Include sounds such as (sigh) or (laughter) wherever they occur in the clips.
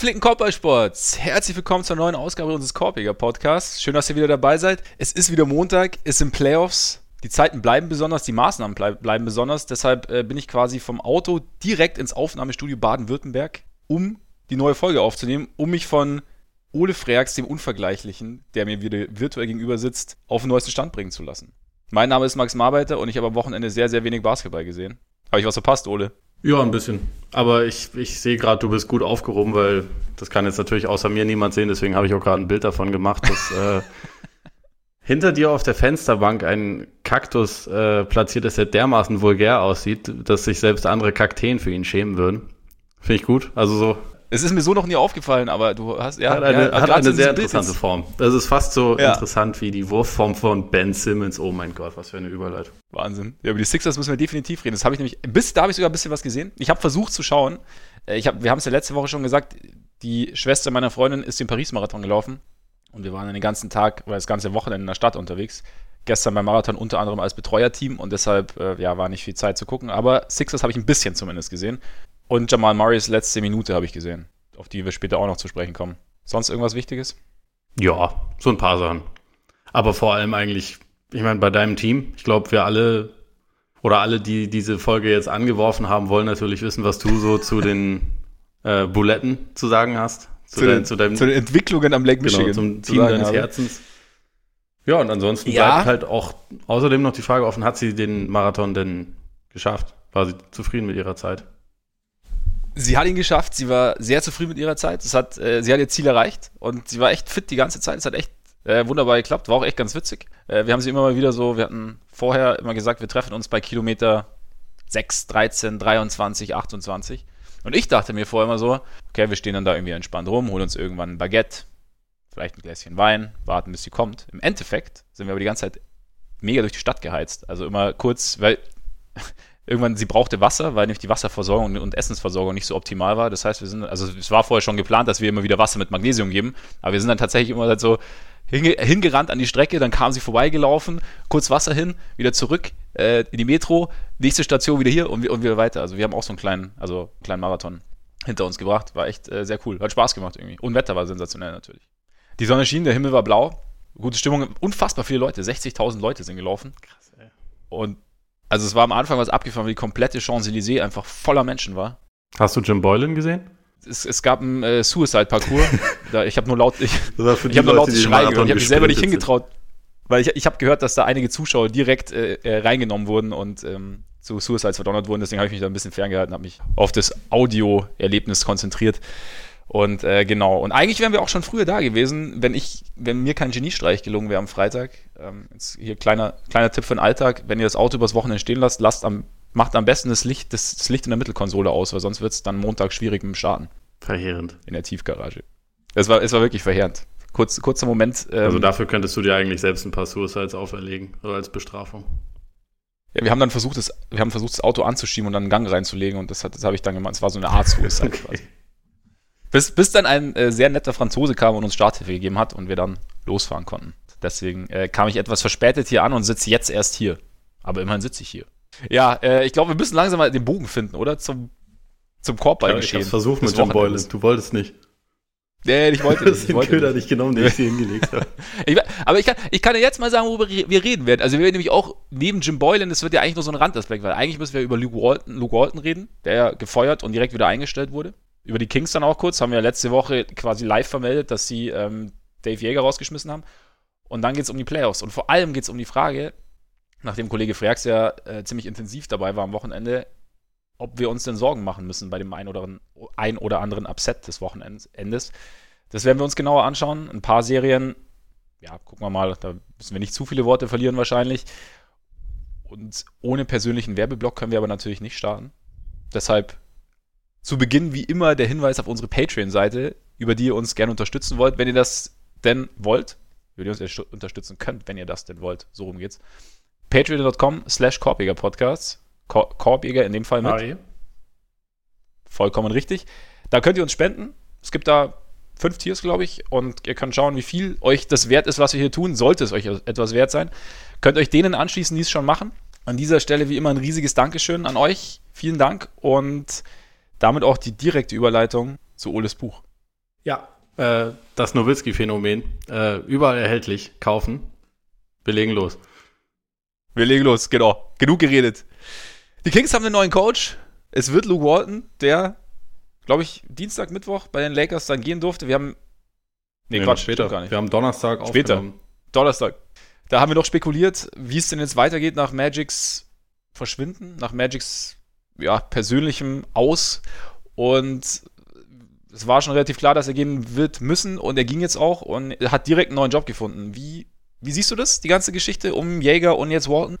Gepflegten Korbballsports, herzlich willkommen zur neuen Ausgabe unseres Korbiger Podcasts. Schön, dass ihr wieder dabei seid. Es ist wieder Montag, es sind Playoffs. Die Zeiten bleiben besonders, die Maßnahmen bleib, bleiben besonders. Deshalb äh, bin ich quasi vom Auto direkt ins Aufnahmestudio Baden-Württemberg, um die neue Folge aufzunehmen, um mich von Ole Freaks, dem Unvergleichlichen, der mir wieder virtuell gegenüber sitzt, auf den neuesten Stand bringen zu lassen. Mein Name ist Max Marbeiter und ich habe am Wochenende sehr, sehr wenig Basketball gesehen. Habe ich was verpasst, Ole? Ja, ein bisschen. Aber ich, ich sehe gerade, du bist gut aufgehoben, weil das kann jetzt natürlich außer mir niemand sehen. Deswegen habe ich auch gerade ein Bild davon gemacht, dass äh, (laughs) hinter dir auf der Fensterbank ein Kaktus äh, platziert ist, der dermaßen vulgär aussieht, dass sich selbst andere Kakteen für ihn schämen würden. Finde ich gut. Also so es ist mir so noch nie aufgefallen, aber du hast ja. Hat eine, ja, hat eine sehr interessante Form. Das ist fast so ja. interessant wie die Wurfform von Ben Simmons. Oh mein Gott, was für eine Überleitung. Wahnsinn. Ja, über die Sixers müssen wir definitiv reden. Das habe ich nämlich, bis da habe ich sogar ein bisschen was gesehen. Ich habe versucht zu schauen. Äh, ich hab, wir haben es ja letzte Woche schon gesagt, die Schwester meiner Freundin ist den Paris-Marathon gelaufen. Und wir waren den ganzen Tag oder das ganze Wochenende in der Stadt unterwegs. Gestern beim Marathon unter anderem als Betreuerteam und deshalb äh, ja, war nicht viel Zeit zu gucken. Aber Sixers habe ich ein bisschen zumindest gesehen. Und Jamal Murrays letzte Minute habe ich gesehen, auf die wir später auch noch zu sprechen kommen. Sonst irgendwas Wichtiges? Ja, so ein paar Sachen. Aber vor allem eigentlich, ich meine, bei deinem Team, ich glaube, wir alle oder alle, die diese Folge jetzt angeworfen haben, wollen natürlich wissen, was du so zu den (laughs) äh, Buletten zu sagen hast. Zu, zu, den, zu, deinem, zu den Entwicklungen am Lake genau, Michigan. Genau, zum Team deines habe. Herzens. Ja, und ansonsten ja. bleibt halt auch außerdem noch die Frage offen, hat sie den Marathon denn geschafft? War sie zufrieden mit ihrer Zeit? sie hat ihn geschafft, sie war sehr zufrieden mit ihrer Zeit. Es hat, äh, sie hat ihr Ziel erreicht und sie war echt fit die ganze Zeit. Es hat echt äh, wunderbar geklappt, war auch echt ganz witzig. Äh, wir haben sie immer mal wieder so, wir hatten vorher immer gesagt, wir treffen uns bei Kilometer 6, 13, 23, 28. Und ich dachte mir vorher immer so, okay, wir stehen dann da irgendwie entspannt rum, holen uns irgendwann ein Baguette, vielleicht ein Gläschen Wein, warten, bis sie kommt. Im Endeffekt sind wir aber die ganze Zeit mega durch die Stadt geheizt. Also immer kurz, weil (laughs) irgendwann, sie brauchte Wasser, weil nämlich die Wasserversorgung und Essensversorgung nicht so optimal war. Das heißt, wir sind, also es war vorher schon geplant, dass wir immer wieder Wasser mit Magnesium geben, aber wir sind dann tatsächlich immer halt so hinge hingerannt an die Strecke, dann kam sie vorbeigelaufen, kurz Wasser hin, wieder zurück äh, in die Metro, nächste Station wieder hier und, und wieder weiter. Also wir haben auch so einen kleinen, also einen kleinen Marathon hinter uns gebracht. War echt äh, sehr cool. Hat Spaß gemacht irgendwie. Und Wetter war sensationell natürlich. Die Sonne schien, der Himmel war blau. Gute Stimmung, unfassbar viele Leute. 60.000 Leute sind gelaufen. Krass, ey. Und also es war am Anfang was abgefahren, weil die komplette Champs-Élysées einfach voller Menschen war. Hast du Jim Boylan gesehen? Es, es gab einen äh, Suicide-Parcours. (laughs) ich habe nur laut, ich, ich habe nur lautes Schrei gehört. Ich habe mich selber nicht hingetraut, weil ich, ich habe gehört, dass da einige Zuschauer direkt äh, äh, reingenommen wurden und ähm, zu Suicides verdonnert wurden. Deswegen habe ich mich da ein bisschen ferngehalten, habe mich auf das Audio-Erlebnis konzentriert. Und äh, genau. Und eigentlich wären wir auch schon früher da gewesen, wenn ich, wenn mir kein Geniestreich gelungen wäre am Freitag. Ähm, jetzt hier kleiner, kleiner Tipp für den Alltag: Wenn ihr das Auto übers Wochenende stehen lasst, lasst am, macht am besten das Licht, das, das Licht in der Mittelkonsole aus, weil sonst wird es dann Montag schwierig mit dem Starten. Verheerend. In der Tiefgarage. Es war, es war wirklich verheerend. Kurz, kurzer Moment. Ähm, also dafür könntest du dir eigentlich selbst ein paar Suicides auferlegen, oder als Bestrafung. Ja, wir haben dann versucht, das, wir haben versucht, das Auto anzuschieben und dann einen Gang reinzulegen und das, das habe ich dann gemacht. Es war so eine Art Suicide (laughs) okay. quasi. Bis, bis dann ein äh, sehr netter Franzose kam und uns Starthilfe gegeben hat und wir dann losfahren konnten. Deswegen äh, kam ich etwas verspätet hier an und sitze jetzt erst hier. Aber immerhin sitze ich hier. Ja, äh, ich glaube, wir müssen langsam mal den Bogen finden, oder? Zum, zum Korbballgeschehen. Ich hab's versucht mit John Boylan. Du wolltest nicht. Nee, ich wollte nicht. Ich wollte Köder nicht genommen, den ich hier hingelegt habe. (laughs) ich, aber ich kann, ich kann ja jetzt mal sagen, worüber wir reden werden. Also wir werden nämlich auch neben Jim Boylan, das wird ja eigentlich nur so ein Randaspekt, weil eigentlich müssen wir über Luke Walton, Luke Walton reden, der ja gefeuert und direkt wieder eingestellt wurde über die Kings dann auch kurz. Haben wir letzte Woche quasi live vermeldet, dass sie ähm, Dave Jäger rausgeschmissen haben. Und dann geht es um die Playoffs. Und vor allem geht es um die Frage, nachdem Kollege Freaks ja äh, ziemlich intensiv dabei war am Wochenende, ob wir uns denn Sorgen machen müssen bei dem ein oder, ein oder anderen Upset des Wochenendes. Das werden wir uns genauer anschauen. Ein paar Serien, ja, gucken wir mal, da müssen wir nicht zu viele Worte verlieren wahrscheinlich. Und ohne persönlichen Werbeblock können wir aber natürlich nicht starten. Deshalb zu Beginn wie immer der Hinweis auf unsere Patreon-Seite, über die ihr uns gerne unterstützen wollt, wenn ihr das denn wollt. Über die ihr uns unterstützen könnt, wenn ihr das denn wollt. So rum geht's. Patreon.com slash Korbjäger Podcasts. Korbjäger in dem Fall mit. Hi. Vollkommen richtig. Da könnt ihr uns spenden. Es gibt da fünf Tiers, glaube ich, und ihr könnt schauen, wie viel euch das wert ist, was wir hier tun. Sollte es euch etwas wert sein. Könnt euch denen anschließen, die es schon machen. An dieser Stelle wie immer ein riesiges Dankeschön an euch. Vielen Dank und damit auch die direkte Überleitung zu Oles Buch. Ja, äh, das Nowitzki-Phänomen. Äh, überall erhältlich. Kaufen. Wir legen los. Wir legen los, genau. Genug geredet. Die Kings haben einen neuen Coach. Es wird Luke Walton, der, glaube ich, Dienstag, Mittwoch bei den Lakers dann gehen durfte. Wir haben. Nee, nee Quatsch, später. Gar nicht. Wir haben Donnerstag Später. Donnerstag. Da haben wir noch spekuliert, wie es denn jetzt weitergeht nach Magics Verschwinden, nach Magics ja, persönlichem Aus. Und es war schon relativ klar, dass er gehen wird müssen und er ging jetzt auch und hat direkt einen neuen Job gefunden. Wie, wie siehst du das, die ganze Geschichte um Jäger und jetzt Walton?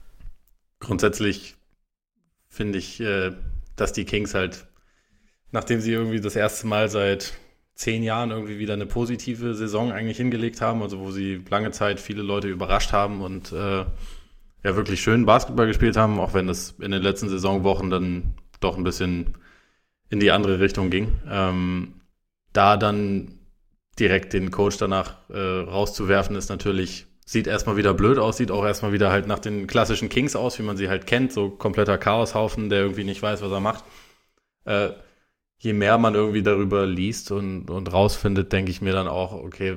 Grundsätzlich finde ich, äh, dass die Kings halt, nachdem sie irgendwie das erste Mal seit zehn Jahren irgendwie wieder eine positive Saison eigentlich hingelegt haben, also wo sie lange Zeit viele Leute überrascht haben und äh, ja wirklich schön Basketball gespielt haben, auch wenn das in den letzten Saisonwochen dann doch ein bisschen in die andere Richtung ging. Ähm, da dann direkt den Coach danach äh, rauszuwerfen, ist natürlich, sieht erstmal wieder blöd aus, sieht auch erstmal wieder halt nach den klassischen Kings aus, wie man sie halt kennt, so kompletter Chaoshaufen, der irgendwie nicht weiß, was er macht. Äh, je mehr man irgendwie darüber liest und, und rausfindet, denke ich mir dann auch, okay,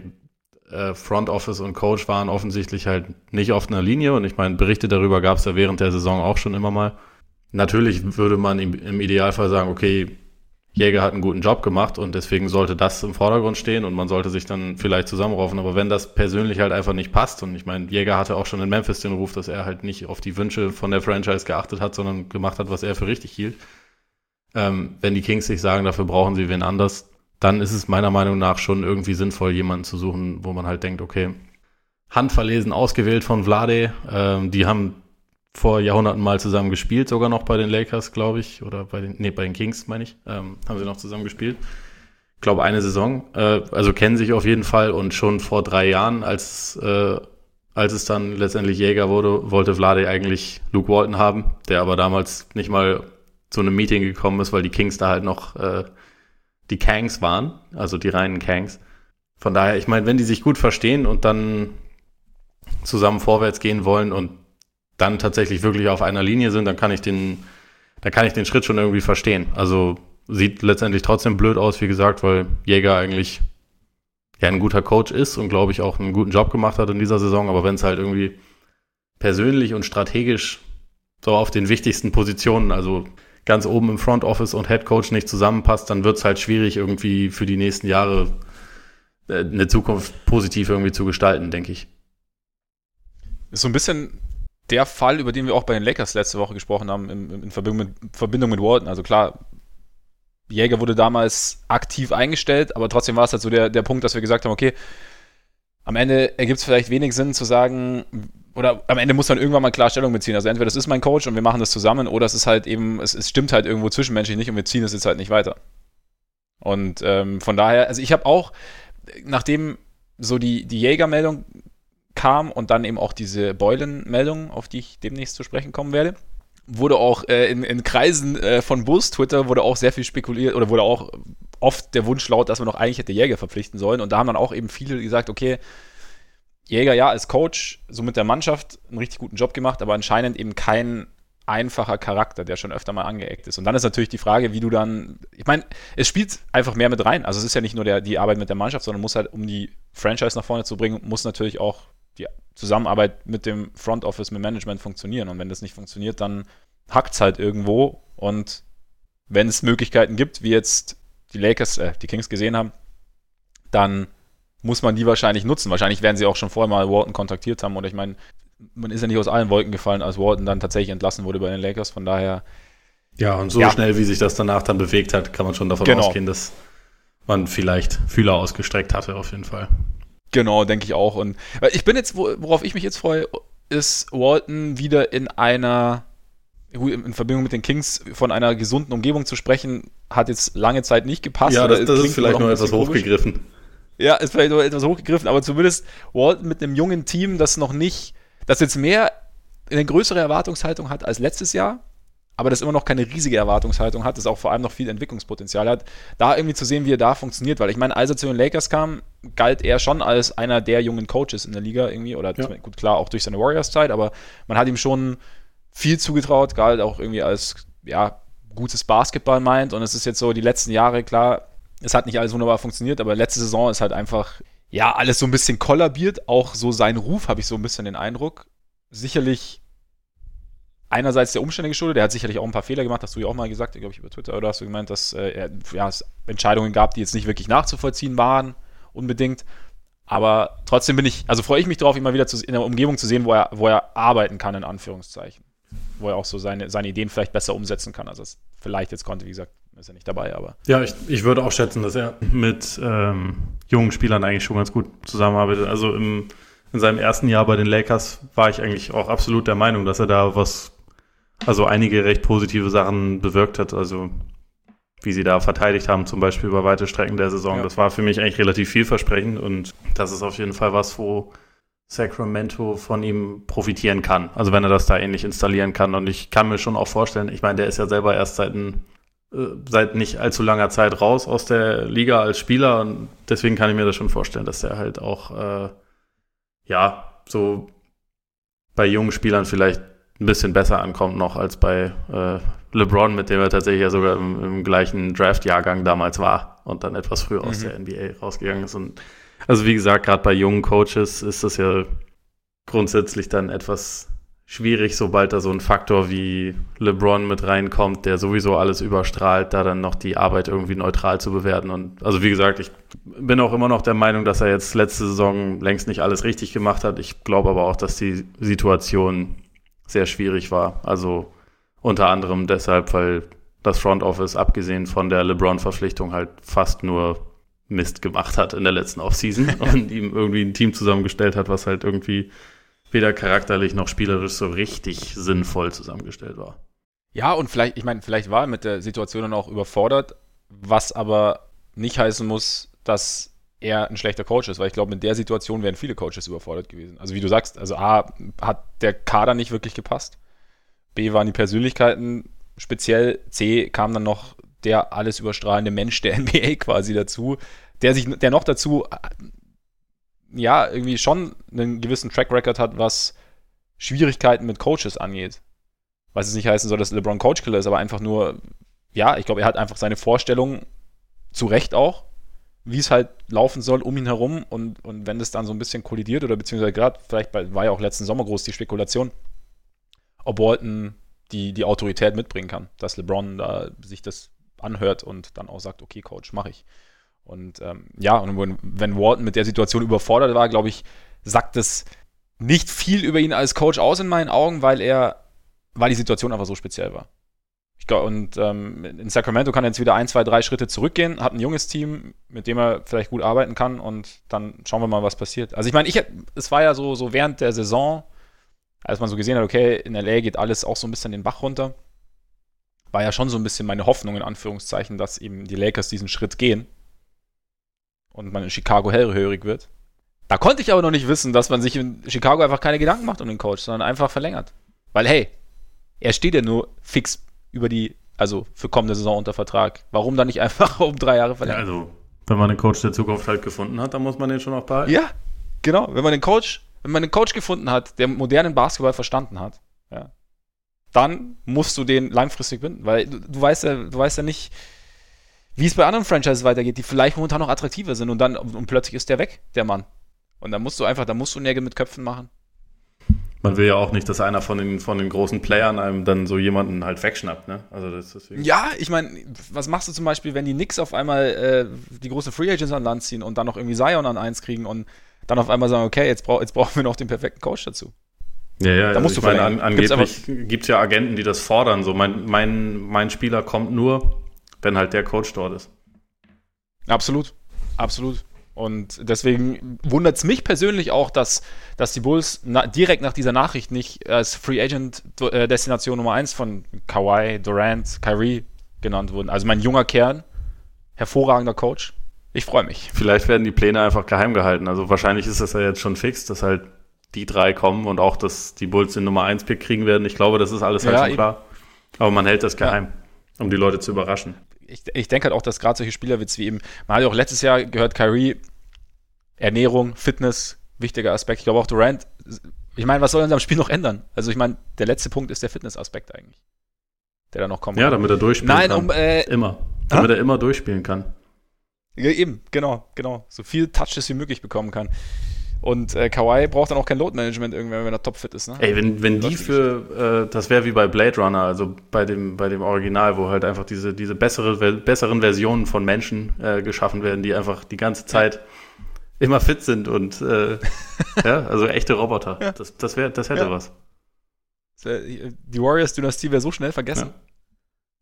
äh, Front Office und Coach waren offensichtlich halt nicht auf einer Linie und ich meine, Berichte darüber gab es ja während der Saison auch schon immer mal. Natürlich würde man im, im Idealfall sagen, okay, Jäger hat einen guten Job gemacht und deswegen sollte das im Vordergrund stehen und man sollte sich dann vielleicht zusammenraufen. Aber wenn das persönlich halt einfach nicht passt und ich meine, Jäger hatte auch schon in Memphis den Ruf, dass er halt nicht auf die Wünsche von der Franchise geachtet hat, sondern gemacht hat, was er für richtig hielt, ähm, wenn die Kings sich sagen, dafür brauchen sie wen anders, dann ist es meiner Meinung nach schon irgendwie sinnvoll, jemanden zu suchen, wo man halt denkt, okay, handverlesen ausgewählt von Vlade, ähm, die haben vor Jahrhunderten mal zusammen gespielt, sogar noch bei den Lakers, glaube ich, oder bei den, nee, bei den Kings, meine ich, ähm, haben sie noch zusammen gespielt. Ich glaube, eine Saison, äh, also kennen sich auf jeden Fall und schon vor drei Jahren, als, äh, als es dann letztendlich Jäger wurde, wollte Vlade eigentlich Luke Walton haben, der aber damals nicht mal zu einem Meeting gekommen ist, weil die Kings da halt noch äh, die Kangs waren, also die reinen Kangs. Von daher, ich meine, wenn die sich gut verstehen und dann zusammen vorwärts gehen wollen und dann tatsächlich wirklich auf einer Linie sind, dann kann ich den, dann kann ich den Schritt schon irgendwie verstehen. Also sieht letztendlich trotzdem blöd aus, wie gesagt, weil Jäger eigentlich ja ein guter Coach ist und glaube ich auch einen guten Job gemacht hat in dieser Saison. Aber wenn es halt irgendwie persönlich und strategisch so auf den wichtigsten Positionen, also ganz oben im Front Office und Head Coach nicht zusammenpasst, dann wird es halt schwierig, irgendwie für die nächsten Jahre äh, eine Zukunft positiv irgendwie zu gestalten, denke ich. Ist so ein bisschen der Fall, über den wir auch bei den Lakers letzte Woche gesprochen haben, in, in Verbindung, mit, Verbindung mit Walton. Also klar, Jäger wurde damals aktiv eingestellt, aber trotzdem war es halt so der, der Punkt, dass wir gesagt haben, okay, am Ende ergibt es vielleicht wenig Sinn zu sagen, oder am Ende muss man irgendwann mal klar Stellung beziehen. Also entweder das ist mein Coach und wir machen das zusammen, oder es ist halt eben, es, es stimmt halt irgendwo zwischenmenschlich nicht und wir ziehen es jetzt halt nicht weiter. Und ähm, von daher, also ich habe auch, nachdem so die, die Jäger-Meldung kam und dann eben auch diese Beulen-Meldung, auf die ich demnächst zu sprechen kommen werde, wurde auch äh, in, in, Kreisen äh, von Bulls Twitter wurde auch sehr viel spekuliert oder wurde auch oft der Wunsch laut, dass man doch eigentlich hätte Jäger verpflichten sollen. Und da haben dann auch eben viele gesagt, okay, Jäger ja als Coach, so mit der Mannschaft einen richtig guten Job gemacht, aber anscheinend eben kein einfacher Charakter, der schon öfter mal angeeckt ist. Und dann ist natürlich die Frage, wie du dann, ich meine, es spielt einfach mehr mit rein. Also es ist ja nicht nur der, die Arbeit mit der Mannschaft, sondern muss halt, um die Franchise nach vorne zu bringen, muss natürlich auch die Zusammenarbeit mit dem Front Office, mit Management funktionieren. Und wenn das nicht funktioniert, dann hackt es halt irgendwo. Und wenn es Möglichkeiten gibt, wie jetzt die Lakers, äh, die Kings gesehen haben, dann muss man die wahrscheinlich nutzen. Wahrscheinlich werden sie auch schon vorher mal Walton kontaktiert haben. Oder ich meine, man ist ja nicht aus allen Wolken gefallen, als Walton dann tatsächlich entlassen wurde bei den Lakers. Von daher. Ja, und so ja. schnell, wie sich das danach dann bewegt hat, kann man schon davon genau. ausgehen, dass man vielleicht Fühler ausgestreckt hatte, auf jeden Fall. Genau, denke ich auch. Und ich bin jetzt, worauf ich mich jetzt freue, ist Walton wieder in einer in Verbindung mit den Kings von einer gesunden Umgebung zu sprechen, hat jetzt lange Zeit nicht gepasst. Ja, das, das ist vielleicht noch etwas hochgegriffen. Ja, ist vielleicht etwas hochgegriffen, aber zumindest Walton mit einem jungen Team, das noch nicht, das jetzt mehr eine größere Erwartungshaltung hat als letztes Jahr, aber das immer noch keine riesige Erwartungshaltung hat, das auch vor allem noch viel Entwicklungspotenzial hat, da irgendwie zu sehen, wie er da funktioniert, weil ich meine, als er zu den Lakers kam, galt er schon als einer der jungen Coaches in der Liga irgendwie, oder ja. gut, klar, auch durch seine Warriors-Zeit, aber man hat ihm schon viel zugetraut, galt auch irgendwie als, ja, gutes Basketball meint und es ist jetzt so, die letzten Jahre, klar, Es hat nicht alles wunderbar funktioniert, aber letzte Saison ist halt einfach, ja, alles so ein bisschen kollabiert. Auch so sein Ruf habe ich so ein bisschen den Eindruck. Sicherlich einerseits der Umstände geschuldet. Er hat sicherlich auch ein paar Fehler gemacht, hast du ja auch mal gesagt, glaube ich, über Twitter, oder hast du gemeint, dass äh, ja, es Entscheidungen gab, die jetzt nicht wirklich nachzuvollziehen waren, unbedingt. Aber trotzdem bin ich, also freue ich mich darauf, ihn mal wieder zu, in der Umgebung zu sehen, wo er, wo er arbeiten kann, in Anführungszeichen. Wo er auch so seine, seine Ideen vielleicht besser umsetzen kann, als er es vielleicht jetzt konnte. Wie gesagt, ist er nicht dabei, aber. Ja, ich, ich würde auch schätzen, dass er mit ähm, jungen Spielern eigentlich schon ganz gut zusammenarbeitet. Also im, in seinem ersten Jahr bei den Lakers war ich eigentlich auch absolut der Meinung, dass er da was, also einige recht positive Sachen bewirkt hat. Also wie sie da verteidigt haben, zum Beispiel über weite Strecken der Saison. Ja. Das war für mich eigentlich relativ vielversprechend und das ist auf jeden Fall was, wo Sacramento von ihm profitieren kann. Also wenn er das da ähnlich installieren kann. Und ich kann mir schon auch vorstellen, ich meine, der ist ja selber erst seit, ein, seit nicht allzu langer Zeit raus aus der Liga als Spieler und deswegen kann ich mir das schon vorstellen, dass er halt auch, äh, ja, so bei jungen Spielern vielleicht ein bisschen besser ankommt noch als bei äh, LeBron, mit dem er tatsächlich ja sogar im, im gleichen Draft-Jahrgang damals war und dann etwas früher mhm. aus der NBA rausgegangen ist. Und also wie gesagt, gerade bei jungen Coaches ist das ja grundsätzlich dann etwas schwierig, sobald da so ein Faktor wie LeBron mit reinkommt, der sowieso alles überstrahlt, da dann noch die Arbeit irgendwie neutral zu bewerten. Und also wie gesagt, ich bin auch immer noch der Meinung, dass er jetzt letzte Saison längst nicht alles richtig gemacht hat. Ich glaube aber auch, dass die Situation sehr schwierig war. Also unter anderem deshalb, weil das Front Office, abgesehen von der LeBron-Verpflichtung, halt fast nur Mist gemacht hat in der letzten Offseason (laughs) und ihm irgendwie ein Team zusammengestellt hat, was halt irgendwie weder charakterlich noch spielerisch so richtig sinnvoll zusammengestellt war. Ja, und vielleicht, ich meine, vielleicht war er mit der Situation dann auch überfordert, was aber nicht heißen muss, dass er ein schlechter Coach ist, weil ich glaube, mit der Situation wären viele Coaches überfordert gewesen. Also wie du sagst, also A, hat der Kader nicht wirklich gepasst. B waren die Persönlichkeiten speziell. C kam dann noch der alles überstrahlende Mensch der (laughs) NBA quasi dazu, der sich, der noch dazu, ja, irgendwie schon einen gewissen Track Record hat, was Schwierigkeiten mit Coaches angeht. Was es nicht heißen soll, dass LeBron Coachkiller ist, aber einfach nur, ja, ich glaube, er hat einfach seine Vorstellung zu Recht auch wie es halt laufen soll um ihn herum und, und wenn das dann so ein bisschen kollidiert oder beziehungsweise gerade, vielleicht bei, war ja auch letzten Sommer groß die Spekulation, ob Walton die, die Autorität mitbringen kann, dass LeBron da sich das anhört und dann auch sagt, okay, Coach, mache ich. Und ähm, ja, und wenn, Walton mit der Situation überfordert war, glaube ich, sagt es nicht viel über ihn als Coach aus in meinen Augen, weil er, weil die Situation einfach so speziell war. Ich glaub, und ähm, in Sacramento kann er jetzt wieder ein, zwei, drei Schritte zurückgehen, hat ein junges Team, mit dem er vielleicht gut arbeiten kann und dann schauen wir mal, was passiert. Also ich meine, ich, es war ja so, so während der Saison, als man so gesehen hat, okay, in LA geht alles auch so ein bisschen den Bach runter, war ja schon so ein bisschen meine Hoffnung in Anführungszeichen, dass eben die Lakers diesen Schritt gehen und man in Chicago hellhörig wird. Da konnte ich aber noch nicht wissen, dass man sich in Chicago einfach keine Gedanken macht um den Coach, sondern einfach verlängert. Weil hey, er steht ja nur fix über die, also für kommende Saison unter Vertrag. Warum dann nicht einfach (laughs) um drei Jahre verlängern? Ja, also, wenn man den Coach der Zukunft halt gefunden hat, dann muss man den schon noch behalten. Ja, genau. Wenn man den Coach, wenn man den Coach gefunden hat, der modernen Basketball verstanden hat, ja, dann musst du den langfristig binden, weil du, du weißt ja, du weißt ja nicht, wie es bei anderen Franchises weitergeht, die vielleicht momentan noch attraktiver sind und dann und plötzlich ist der weg, der Mann. Und dann musst du einfach, da musst du Nägel mit Köpfen machen. Man will ja auch nicht, dass einer von den, von den großen Playern einem dann so jemanden halt wegschnappt, ne? Also das deswegen. Ja, ich meine, was machst du zum Beispiel, wenn die Knicks auf einmal äh, die große Free Agents an Land ziehen und dann noch irgendwie Zion an eins kriegen und dann auf einmal sagen, okay, jetzt, brauch, jetzt brauchen wir noch den perfekten Coach dazu. Ja, ja, da also musst du meine, an, angeblich gibt es ja Agenten, die das fordern. So, mein, mein, mein Spieler kommt nur, wenn halt der Coach dort ist. Absolut, absolut. Und deswegen wundert es mich persönlich auch, dass, dass die Bulls na, direkt nach dieser Nachricht nicht als Free Agent äh, Destination Nummer 1 von Kawhi, Durant, Kyrie genannt wurden. Also mein junger Kern, hervorragender Coach. Ich freue mich. Vielleicht werden die Pläne einfach geheim gehalten. Also wahrscheinlich ist das ja jetzt schon fix, dass halt die drei kommen und auch, dass die Bulls den Nummer 1 Pick kriegen werden. Ich glaube, das ist alles halt ja, schon klar. Aber man hält das geheim, ja. um die Leute zu überraschen ich, ich denke halt auch, dass gerade solche Spielerwitze wie eben, man hat ja auch letztes Jahr gehört, Kyrie, Ernährung, Fitness, wichtiger Aspekt. Ich glaube auch Durant, ich meine, was soll denn am Spiel noch ändern? Also ich meine, der letzte Punkt ist der Fitnessaspekt eigentlich, der da noch kommt. Ja, damit er durchspielen Nein, kann. Um, äh, immer. Damit ha? er immer durchspielen kann. Ja, eben, genau, genau. So viel Touches wie möglich bekommen kann. Und äh, Kawhi braucht dann auch kein Load-Management irgendwann, wenn er topfit ist. Ne? Ey, wenn, wenn die für, äh, das wäre wie bei Blade Runner, also bei dem, bei dem Original, wo halt einfach diese, diese bessere, besseren Versionen von Menschen äh, geschaffen werden, die einfach die ganze Zeit immer fit sind und äh, (laughs) ja, also echte Roboter. Ja. Das, das, wär, das hätte ja. was. Die Warriors-Dynastie wäre so schnell vergessen. Ja.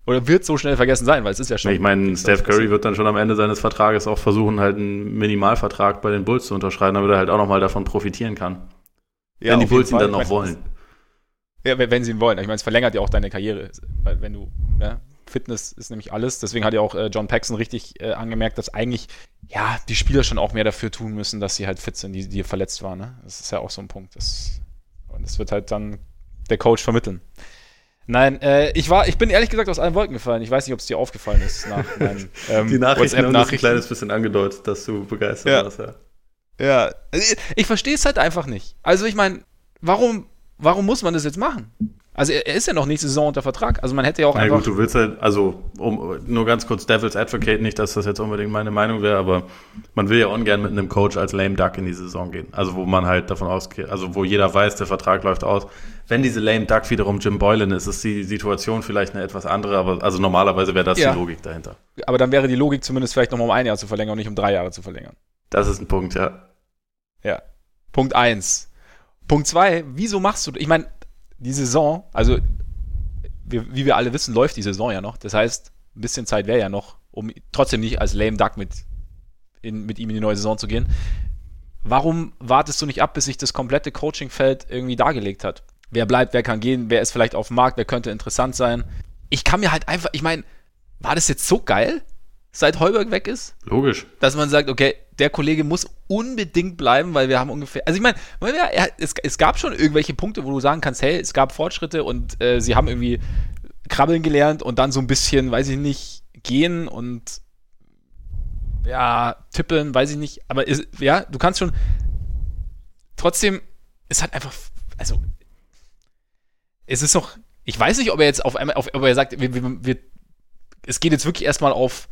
Oder wird so schnell vergessen sein, weil es ist ja schon. Ich meine, Steph Curry wird dann schon am Ende seines Vertrages auch versuchen, halt einen Minimalvertrag bei den Bulls zu unterschreiben, damit er halt auch nochmal davon profitieren kann. Ja, wenn die Bulls ihn dann noch wollen. Ja, wenn sie ihn wollen. Ich meine, es verlängert ja auch deine Karriere. Weil wenn du, ja, Fitness ist nämlich alles. Deswegen hat ja auch äh, John Paxson richtig äh, angemerkt, dass eigentlich, ja, die Spieler schon auch mehr dafür tun müssen, dass sie halt fit sind, die, die verletzt waren. Ne? Das ist ja auch so ein Punkt. Das, und das wird halt dann der Coach vermitteln. Nein, äh, ich war, ich bin ehrlich gesagt aus allen Wolken gefallen. Ich weiß nicht, ob es dir aufgefallen ist nach (laughs) meinen ähm, Die Nachrichten haben das ein kleines bisschen angedeutet, dass du begeistert ja. warst, ja. Ja, ich, ich verstehe es halt einfach nicht. Also ich meine, warum, warum muss man das jetzt machen? Also er, er, ist ja noch nächste Saison unter Vertrag. Also man hätte ja auch Na einfach. gut, du willst halt, also um, nur ganz kurz Devil's Advocate, nicht, dass das jetzt unbedingt meine Meinung wäre, aber man will ja ungern mit einem Coach als lame duck in die Saison gehen. Also wo man halt davon ausgeht, also wo jeder weiß, der Vertrag läuft aus. Wenn diese lame duck wiederum Jim Boylan ist, ist die Situation vielleicht eine etwas andere, aber also normalerweise wäre das ja. die Logik dahinter. Aber dann wäre die Logik zumindest vielleicht nochmal um ein Jahr zu verlängern und nicht um drei Jahre zu verlängern. Das ist ein Punkt, ja. Ja. Punkt eins. Punkt zwei, wieso machst du, ich meine, die Saison, also wir, wie wir alle wissen, läuft die Saison ja noch. Das heißt, ein bisschen Zeit wäre ja noch, um trotzdem nicht als lame duck mit, in, mit ihm in die neue Saison zu gehen. Warum wartest du nicht ab, bis sich das komplette Coachingfeld irgendwie dargelegt hat? Wer bleibt, wer kann gehen, wer ist vielleicht auf dem Markt, wer könnte interessant sein? Ich kann mir halt einfach, ich meine, war das jetzt so geil? Seit Heuberg weg ist. Logisch. Dass man sagt, okay, der Kollege muss unbedingt bleiben, weil wir haben ungefähr. Also ich meine, es, es, gab schon irgendwelche Punkte, wo du sagen kannst, hey, es gab Fortschritte und äh, sie haben irgendwie krabbeln gelernt und dann so ein bisschen, weiß ich nicht, gehen und ja, tippeln, weiß ich nicht. Aber ist, ja, du kannst schon. Trotzdem, es hat einfach. Also, es ist doch. Ich weiß nicht, ob er jetzt auf einmal, auf, ob er sagt, wir, wir, wir, es geht jetzt wirklich erstmal auf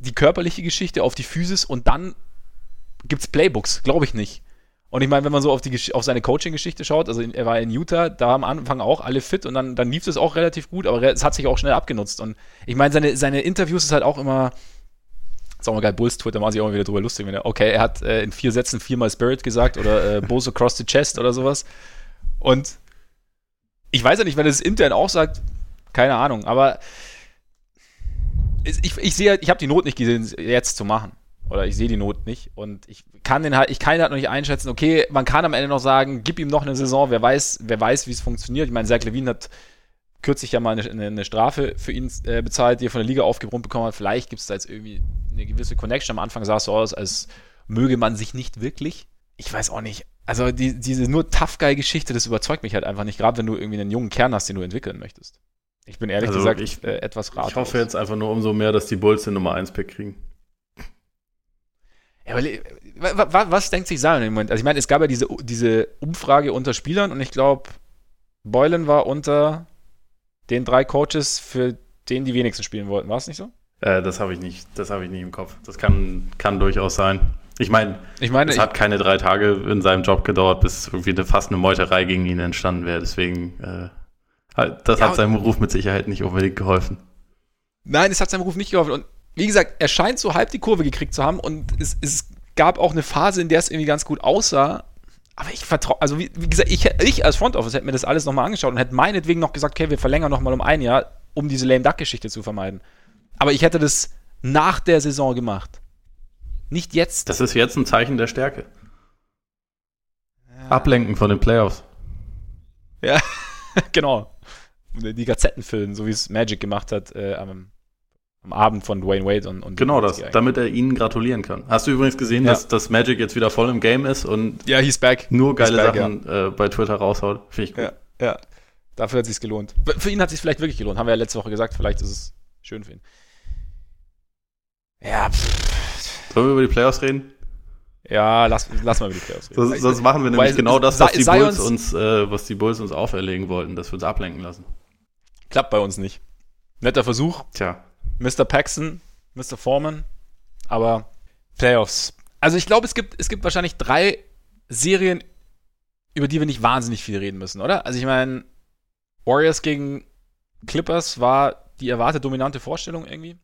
die körperliche Geschichte, auf die Physis und dann gibt es Playbooks, glaube ich nicht. Und ich meine, wenn man so auf, die, auf seine Coaching-Geschichte schaut, also er war in Utah, da am Anfang auch alle fit und dann, dann lief es auch relativ gut, aber es hat sich auch schnell abgenutzt. Und ich meine, seine, seine Interviews ist halt auch immer, ist auch mal geil, Bulls Twitter macht sich auch immer wieder drüber lustig. Wenn er, okay, er hat äh, in vier Sätzen viermal Spirit gesagt oder äh, (laughs) Bulls across the chest oder sowas. Und ich weiß ja nicht, wenn er das intern auch sagt, keine Ahnung, aber ich, ich sehe, ich habe die Not nicht gesehen, jetzt zu machen. Oder ich sehe die Not nicht. Und ich kann den halt, ich kann ihn halt noch nicht einschätzen. Okay, man kann am Ende noch sagen, gib ihm noch eine Saison, wer weiß, wer weiß, wie es funktioniert. Ich meine, Zach Levine hat kürzlich ja mal eine, eine Strafe für ihn äh, bezahlt, die er von der Liga aufgebrummt bekommen hat. Vielleicht gibt es da jetzt irgendwie eine gewisse Connection. Am Anfang sah es so aus, als möge man sich nicht wirklich. Ich weiß auch nicht. Also die, diese nur Tough Guy-Geschichte, das überzeugt mich halt einfach nicht, gerade wenn du irgendwie einen jungen Kern hast, den du entwickeln möchtest. Ich bin ehrlich also gesagt ich, äh, etwas ratlos. Ich hoffe jetzt einfach nur umso mehr, dass die Bulls den Nummer 1 Pick kriegen. Ja, aber, was, was denkt sich Zion im Moment? Also ich meine, es gab ja diese, diese Umfrage unter Spielern und ich glaube, Boylan war unter den drei Coaches, für den die wenigsten spielen wollten. War es nicht so? Äh, das habe ich nicht, das habe ich nicht im Kopf. Das kann, kann durchaus sein. Ich meine, ich meine, es hat keine drei Tage in seinem Job gedauert, bis irgendwie eine, fast eine Meuterei gegen ihn entstanden wäre. Deswegen äh, das ja, hat seinem Ruf mit Sicherheit nicht unbedingt geholfen. Nein, es hat seinem Ruf nicht geholfen. Und wie gesagt, er scheint so halb die Kurve gekriegt zu haben und es, es gab auch eine Phase, in der es irgendwie ganz gut aussah. Aber ich vertraue, also wie, wie, gesagt, ich, ich als Front Office hätte mir das alles nochmal angeschaut und hätte meinetwegen noch gesagt, okay, wir verlängern nochmal um ein Jahr, um diese Lame Duck-Geschichte zu vermeiden. Aber ich hätte das nach der Saison gemacht. Nicht jetzt. Das ist jetzt ein Zeichen der Stärke. Ja. Ablenken von den Playoffs. Ja, (laughs) genau die Gazetten füllen, so wie es Magic gemacht hat äh, am, am, Abend von Dwayne Wade und, und Genau das, damit er ihnen gratulieren kann. Hast du übrigens gesehen, ja. dass, dass Magic jetzt wieder voll im Game ist und ja, he's back. nur geile back, Sachen ja. äh, bei Twitter raushaut? Finde ich gut. Ja, ja. Dafür hat es sich gelohnt. Für ihn hat es sich vielleicht wirklich gelohnt. Haben wir ja letzte Woche gesagt. Vielleicht ist es schön für ihn. Ja. Pff. Sollen wir über die Playoffs reden? Ja, lass, lass mal über die Playoffs reden. Sonst, sonst machen wir nämlich Weil, genau das, was die, Bulls uns, äh, was die Bulls uns auferlegen wollten, dass wir uns ablenken lassen. Klappt bei uns nicht. Netter Versuch. Tja. Mr. Paxson, Mr. Foreman, Aber Playoffs. Also ich glaube, es gibt, es gibt wahrscheinlich drei Serien, über die wir nicht wahnsinnig viel reden müssen, oder? Also ich meine, Warriors gegen Clippers war die erwartete dominante Vorstellung irgendwie.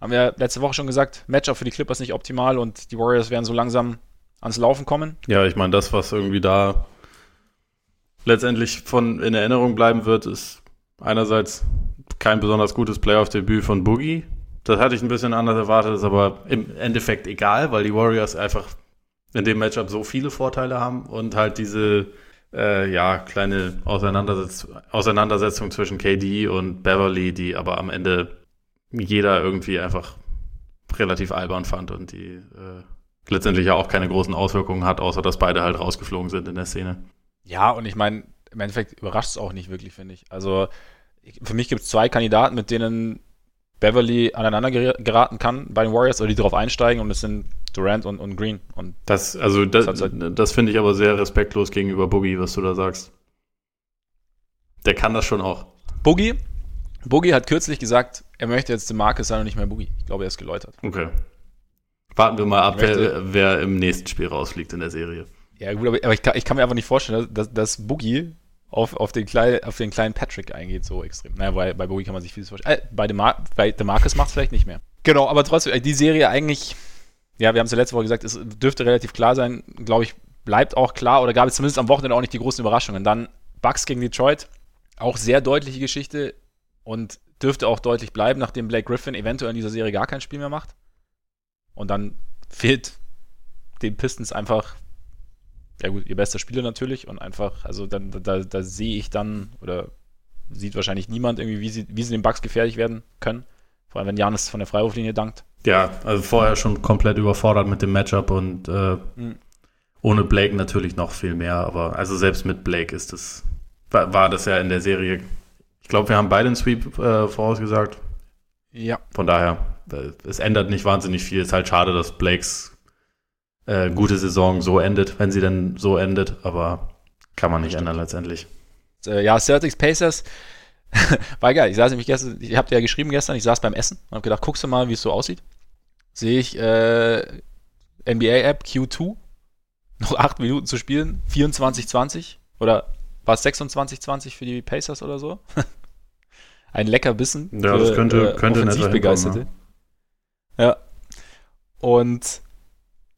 Haben wir letzte Woche schon gesagt, Matchup für die Clippers nicht optimal und die Warriors werden so langsam ans Laufen kommen. Ja, ich meine, das, was irgendwie da letztendlich von in Erinnerung bleiben wird, ist einerseits kein besonders gutes Playoff-Debüt von Boogie. Das hatte ich ein bisschen anders erwartet, ist aber im Endeffekt egal, weil die Warriors einfach in dem Matchup so viele Vorteile haben und halt diese äh, ja, kleine Auseinandersetz Auseinandersetzung zwischen KD und Beverly, die aber am Ende jeder irgendwie einfach relativ albern fand und die äh, letztendlich ja auch keine großen Auswirkungen hat, außer dass beide halt rausgeflogen sind in der Szene. Ja, und ich meine, im Endeffekt überrascht es auch nicht wirklich, finde ich. Also für mich gibt es zwei Kandidaten, mit denen Beverly aneinander geraten kann bei den Warriors oder die darauf einsteigen und das sind Durant und, und Green. Und das, also das, das, halt das finde ich aber sehr respektlos gegenüber Boogie, was du da sagst. Der kann das schon auch. Boogie, Boogie hat kürzlich gesagt, er möchte jetzt Marcus sein und nicht mehr Boogie. Ich glaube, er ist geläutert. Okay. Warten wir mal ab, wer, wer, im nächsten Spiel rausfliegt in der Serie. Ja, gut, aber, aber ich, kann, ich, kann, mir einfach nicht vorstellen, dass, dass Boogie auf, auf, den klein, auf den kleinen Patrick eingeht, so extrem. Naja, bei, bei Boogie kann man sich vieles vorstellen. Äh, bei, Demar bei DeMarcus macht es vielleicht nicht mehr. Genau, aber trotzdem, die Serie eigentlich, ja, wir haben es ja letzte Woche gesagt, es dürfte relativ klar sein, glaube ich, bleibt auch klar, oder gab es zumindest am Wochenende auch nicht die großen Überraschungen. Dann Bucks gegen Detroit, auch sehr deutliche Geschichte und dürfte auch deutlich bleiben, nachdem Blake Griffin eventuell in dieser Serie gar kein Spiel mehr macht. Und dann fehlt den Pistons einfach ja gut, ihr bester Spieler natürlich und einfach, also dann, da, da sehe ich dann, oder sieht wahrscheinlich niemand irgendwie, wie sie, wie sie den Bugs gefährlich werden können. Vor allem, wenn Janis von der Freiwurflinie dankt. Ja, also vorher schon komplett überfordert mit dem Matchup und äh, mhm. ohne Blake natürlich noch viel mehr, aber also selbst mit Blake ist das, war, war das ja in der Serie. Ich glaube, wir haben beide einen Sweep äh, vorausgesagt. Ja. Von daher, äh, es ändert nicht wahnsinnig viel. Es ist halt schade, dass Blakes äh, gute Saison so endet, wenn sie denn so endet, aber kann man nicht ändern letztendlich. Äh, ja, Celtics Pacers (laughs) war geil. Ich saß nämlich gestern, ich habe dir ja geschrieben gestern, ich saß beim Essen und habe gedacht, guckst du mal, wie es so aussieht. Sehe ich äh, NBA-App Q2, noch acht Minuten zu spielen, 24-20 oder war es 26-20 für die Pacers oder so? (laughs) Ein lecker Bissen. Ja, für, das könnte, äh, könnte Begeisterte. Ja. ja. Und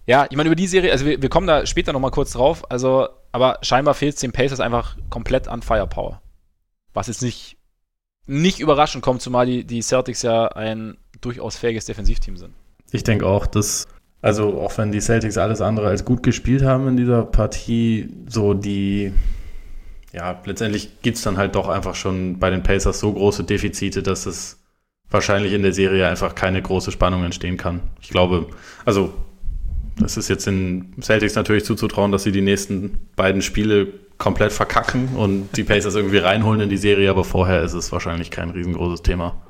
ja, ich meine, über die Serie, also wir, wir kommen da später nochmal kurz drauf, also, aber scheinbar fehlt es den Pacers einfach komplett an Firepower. Was jetzt nicht, nicht überraschend kommt, zumal die, die Celtics ja ein durchaus fähiges Defensivteam sind. Ich denke auch, dass, also auch wenn die Celtics alles andere als gut gespielt haben in dieser Partie, so die, ja, letztendlich gibt es dann halt doch einfach schon bei den Pacers so große Defizite, dass es wahrscheinlich in der Serie einfach keine große Spannung entstehen kann. Ich glaube, also das ist jetzt den Celtics natürlich zuzutrauen, dass sie die nächsten beiden Spiele komplett verkacken und die Pacers irgendwie reinholen in die Serie, aber vorher ist es wahrscheinlich kein riesengroßes Thema.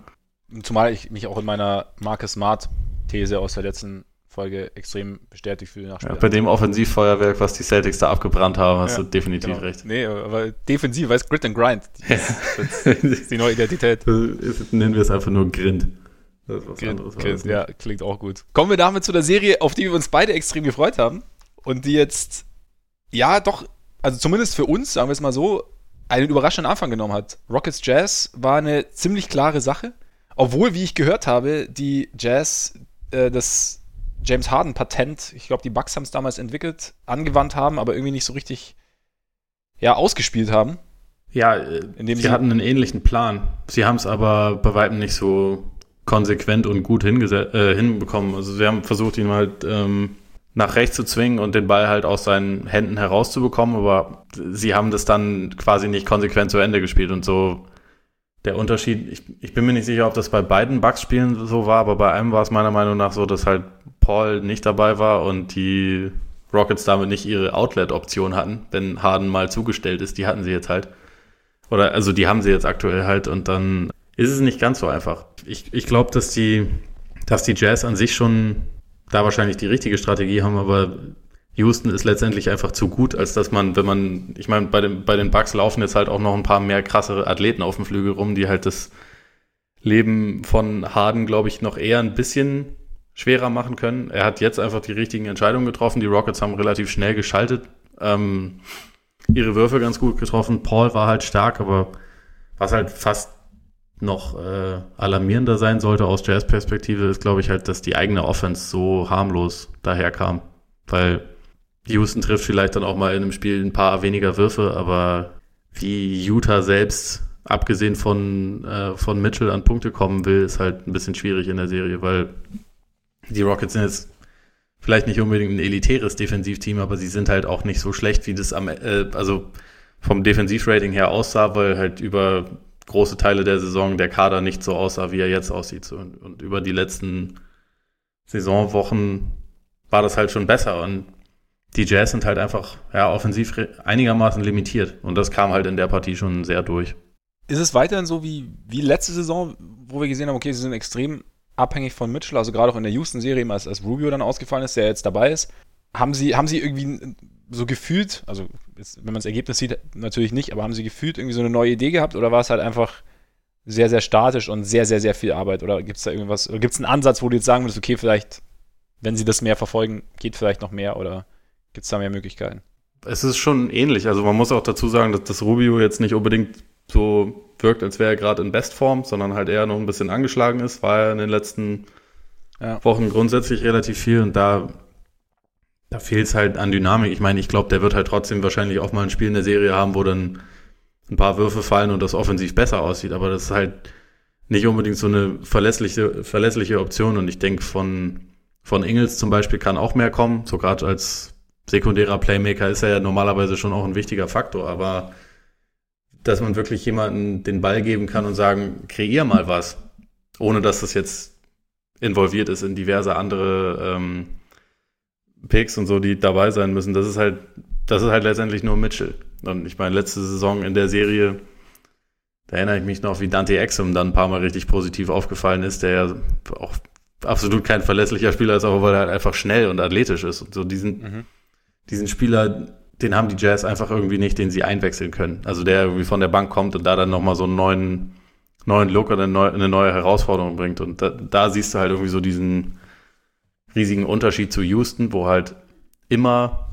Zumal ich mich auch in meiner Marke Smart-These aus der letzten Folge extrem bestätigt fühle. Nach ja, bei dem Offensivfeuerwerk, was die Celtics da abgebrannt haben, hast ja, du definitiv genau. recht. Nee, aber defensiv, es Grit and Grind. Das (laughs) ist die neue Identität. Nennen wir es einfach nur Grind. Das ist was klingt, anderes. Klingt, ja, klingt auch gut. Kommen wir damit zu der Serie, auf die wir uns beide extrem gefreut haben. Und die jetzt, ja, doch, also zumindest für uns, sagen wir es mal so, einen überraschenden Anfang genommen hat. Rockets Jazz war eine ziemlich klare Sache. Obwohl, wie ich gehört habe, die Jazz äh, das James Harden Patent, ich glaube, die Bucks haben es damals entwickelt, angewandt haben, aber irgendwie nicht so richtig ja, ausgespielt haben. Ja, äh, sie, sie hatten einen ähnlichen Plan. Sie haben es aber bei weitem nicht so konsequent und gut äh, hinbekommen. Also sie haben versucht, ihn halt ähm, nach rechts zu zwingen und den Ball halt aus seinen Händen herauszubekommen, aber sie haben das dann quasi nicht konsequent zu Ende gespielt und so der Unterschied, ich, ich bin mir nicht sicher, ob das bei beiden Bugs-Spielen so war, aber bei einem war es meiner Meinung nach so, dass halt Paul nicht dabei war und die Rockets damit nicht ihre Outlet-Option hatten, wenn Harden mal zugestellt ist, die hatten sie jetzt halt. Oder also die haben sie jetzt aktuell halt und dann ist es nicht ganz so einfach. Ich, ich glaube, dass die, dass die Jazz an sich schon da wahrscheinlich die richtige Strategie haben, aber Houston ist letztendlich einfach zu gut, als dass man, wenn man, ich meine, bei den, bei den Bucks laufen jetzt halt auch noch ein paar mehr krassere Athleten auf dem Flügel rum, die halt das Leben von Harden, glaube ich, noch eher ein bisschen schwerer machen können. Er hat jetzt einfach die richtigen Entscheidungen getroffen. Die Rockets haben relativ schnell geschaltet, ähm, ihre Würfe ganz gut getroffen. Paul war halt stark, aber was halt fast noch äh, alarmierender sein sollte aus Jazz-Perspektive, ist, glaube ich, halt, dass die eigene Offense so harmlos daherkam. Weil Houston trifft vielleicht dann auch mal in einem Spiel ein paar weniger Würfe, aber wie Utah selbst, abgesehen von, äh, von Mitchell, an Punkte kommen will, ist halt ein bisschen schwierig in der Serie, weil die Rockets sind jetzt vielleicht nicht unbedingt ein elitäres Defensivteam, aber sie sind halt auch nicht so schlecht, wie das am, äh, also vom Defensivrating her aussah, weil halt über große Teile der Saison der Kader nicht so aussah, wie er jetzt aussieht. Und, und über die letzten Saisonwochen war das halt schon besser. Und die Jazz sind halt einfach ja, offensiv einigermaßen limitiert. Und das kam halt in der Partie schon sehr durch. Ist es weiterhin so wie, wie letzte Saison, wo wir gesehen haben, okay, sie sind extrem abhängig von Mitchell, also gerade auch in der Houston-Serie, als, als Rubio dann ausgefallen ist, der jetzt dabei ist. Haben sie, haben sie irgendwie so gefühlt, also jetzt, wenn man das Ergebnis sieht, natürlich nicht, aber haben sie gefühlt irgendwie so eine neue Idee gehabt oder war es halt einfach sehr, sehr statisch und sehr, sehr, sehr viel Arbeit? Oder gibt es da irgendwas, oder gibt es einen Ansatz, wo du jetzt sagen würdest, okay, vielleicht, wenn sie das mehr verfolgen, geht vielleicht noch mehr oder gibt es da mehr Möglichkeiten? Es ist schon ähnlich. Also man muss auch dazu sagen, dass das Rubio jetzt nicht unbedingt so wirkt, als wäre er gerade in Bestform, sondern halt eher noch ein bisschen angeschlagen ist, war er in den letzten ja. Wochen grundsätzlich relativ viel und da da fehlt es halt an Dynamik. Ich meine, ich glaube, der wird halt trotzdem wahrscheinlich auch mal ein Spiel in der Serie haben, wo dann ein paar Würfe fallen und das offensiv besser aussieht. Aber das ist halt nicht unbedingt so eine verlässliche, verlässliche Option. Und ich denke, von, von Ingels zum Beispiel kann auch mehr kommen. So gerade als sekundärer Playmaker ist er ja normalerweise schon auch ein wichtiger Faktor. Aber dass man wirklich jemanden den Ball geben kann und sagen, kreier mal was, ohne dass das jetzt involviert ist in diverse andere ähm, Picks und so, die dabei sein müssen, das ist halt, das ist halt letztendlich nur Mitchell. Und ich meine, letzte Saison in der Serie, da erinnere ich mich noch, wie Dante Exum dann ein paar Mal richtig positiv aufgefallen ist, der ja auch absolut kein verlässlicher Spieler ist, aber weil er halt einfach schnell und athletisch ist. Und so diesen, mhm. diesen Spieler, den haben die Jazz einfach irgendwie nicht, den sie einwechseln können. Also der irgendwie von der Bank kommt und da dann nochmal so einen neuen, neuen Look oder eine neue Herausforderung bringt. Und da, da siehst du halt irgendwie so diesen, riesigen Unterschied zu Houston, wo halt immer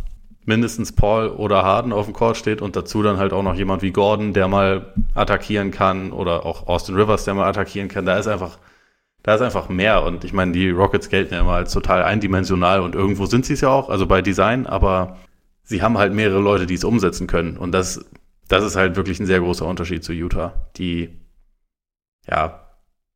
mindestens Paul oder Harden auf dem Court steht und dazu dann halt auch noch jemand wie Gordon, der mal attackieren kann oder auch Austin Rivers, der mal attackieren kann. Da ist einfach, da ist einfach mehr und ich meine, die Rockets gelten ja immer als total eindimensional und irgendwo sind sie es ja auch, also bei Design, aber sie haben halt mehrere Leute, die es umsetzen können und das, das ist halt wirklich ein sehr großer Unterschied zu Utah, die, ja,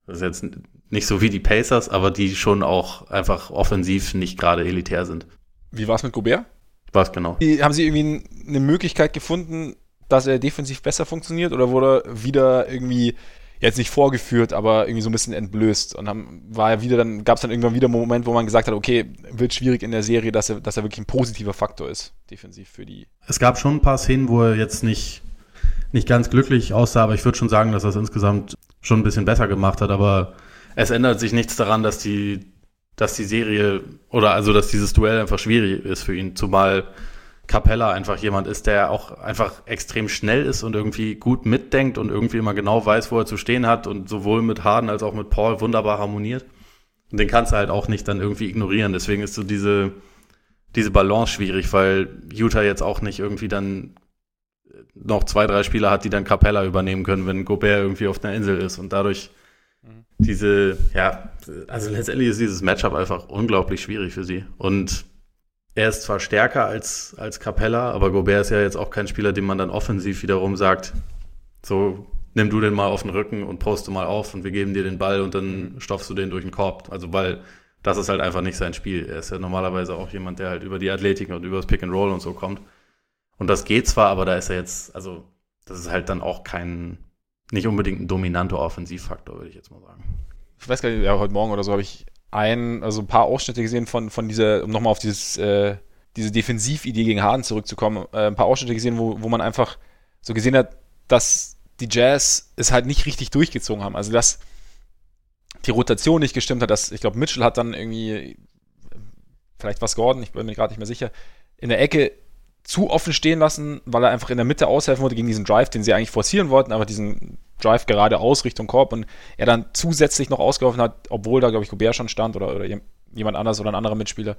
das ist jetzt nicht so wie die Pacers, aber die schon auch einfach offensiv nicht gerade elitär sind. Wie war es mit Gobert? Was genau? Haben Sie irgendwie eine Möglichkeit gefunden, dass er defensiv besser funktioniert oder wurde er wieder irgendwie jetzt nicht vorgeführt, aber irgendwie so ein bisschen entblößt und haben, war er wieder dann, gab es dann irgendwann wieder einen Moment, wo man gesagt hat, okay, wird schwierig in der Serie, dass er, dass er wirklich ein positiver Faktor ist, defensiv für die. Es gab schon ein paar Szenen, wo er jetzt nicht, nicht ganz glücklich aussah, aber ich würde schon sagen, dass er es insgesamt schon ein bisschen besser gemacht hat, aber es ändert sich nichts daran, dass die, dass die Serie oder also dass dieses Duell einfach schwierig ist für ihn, zumal Capella einfach jemand ist, der auch einfach extrem schnell ist und irgendwie gut mitdenkt und irgendwie immer genau weiß, wo er zu stehen hat und sowohl mit Harden als auch mit Paul wunderbar harmoniert. Und den kannst du halt auch nicht dann irgendwie ignorieren. Deswegen ist so diese, diese Balance schwierig, weil Utah jetzt auch nicht irgendwie dann noch zwei, drei Spieler hat, die dann Capella übernehmen können, wenn Gobert irgendwie auf einer Insel ist. Und dadurch diese, ja, also letztendlich ist dieses Matchup einfach unglaublich schwierig für sie. Und er ist zwar stärker als, als Capella, aber Gobert ist ja jetzt auch kein Spieler, dem man dann offensiv wiederum sagt, so, nimm du den mal auf den Rücken und poste mal auf und wir geben dir den Ball und dann stopfst du den durch den Korb. Also, weil das ist halt einfach nicht sein Spiel. Er ist ja normalerweise auch jemand, der halt über die Athletik und über das Pick and Roll und so kommt. Und das geht zwar, aber da ist er jetzt, also, das ist halt dann auch kein, nicht unbedingt ein dominanter Offensivfaktor, würde ich jetzt mal sagen. Ich weiß gar nicht, ja, heute Morgen oder so habe ich ein, also ein paar Ausschnitte gesehen von, von dieser, um nochmal auf dieses, äh, diese Defensividee gegen Harden zurückzukommen, äh, ein paar Ausschnitte gesehen, wo, wo man einfach so gesehen hat, dass die Jazz es halt nicht richtig durchgezogen haben. Also dass die Rotation nicht gestimmt hat, dass, ich glaube, Mitchell hat dann irgendwie, vielleicht was Gordon, ich bin mir gerade nicht mehr sicher, in der Ecke zu offen stehen lassen, weil er einfach in der Mitte aushelfen wollte gegen diesen Drive, den sie eigentlich forcieren wollten, aber diesen Drive geradeaus Richtung Korb und er dann zusätzlich noch ausgeholfen hat, obwohl da, glaube ich, Gobert schon stand oder, oder jemand anders oder ein anderer Mitspieler.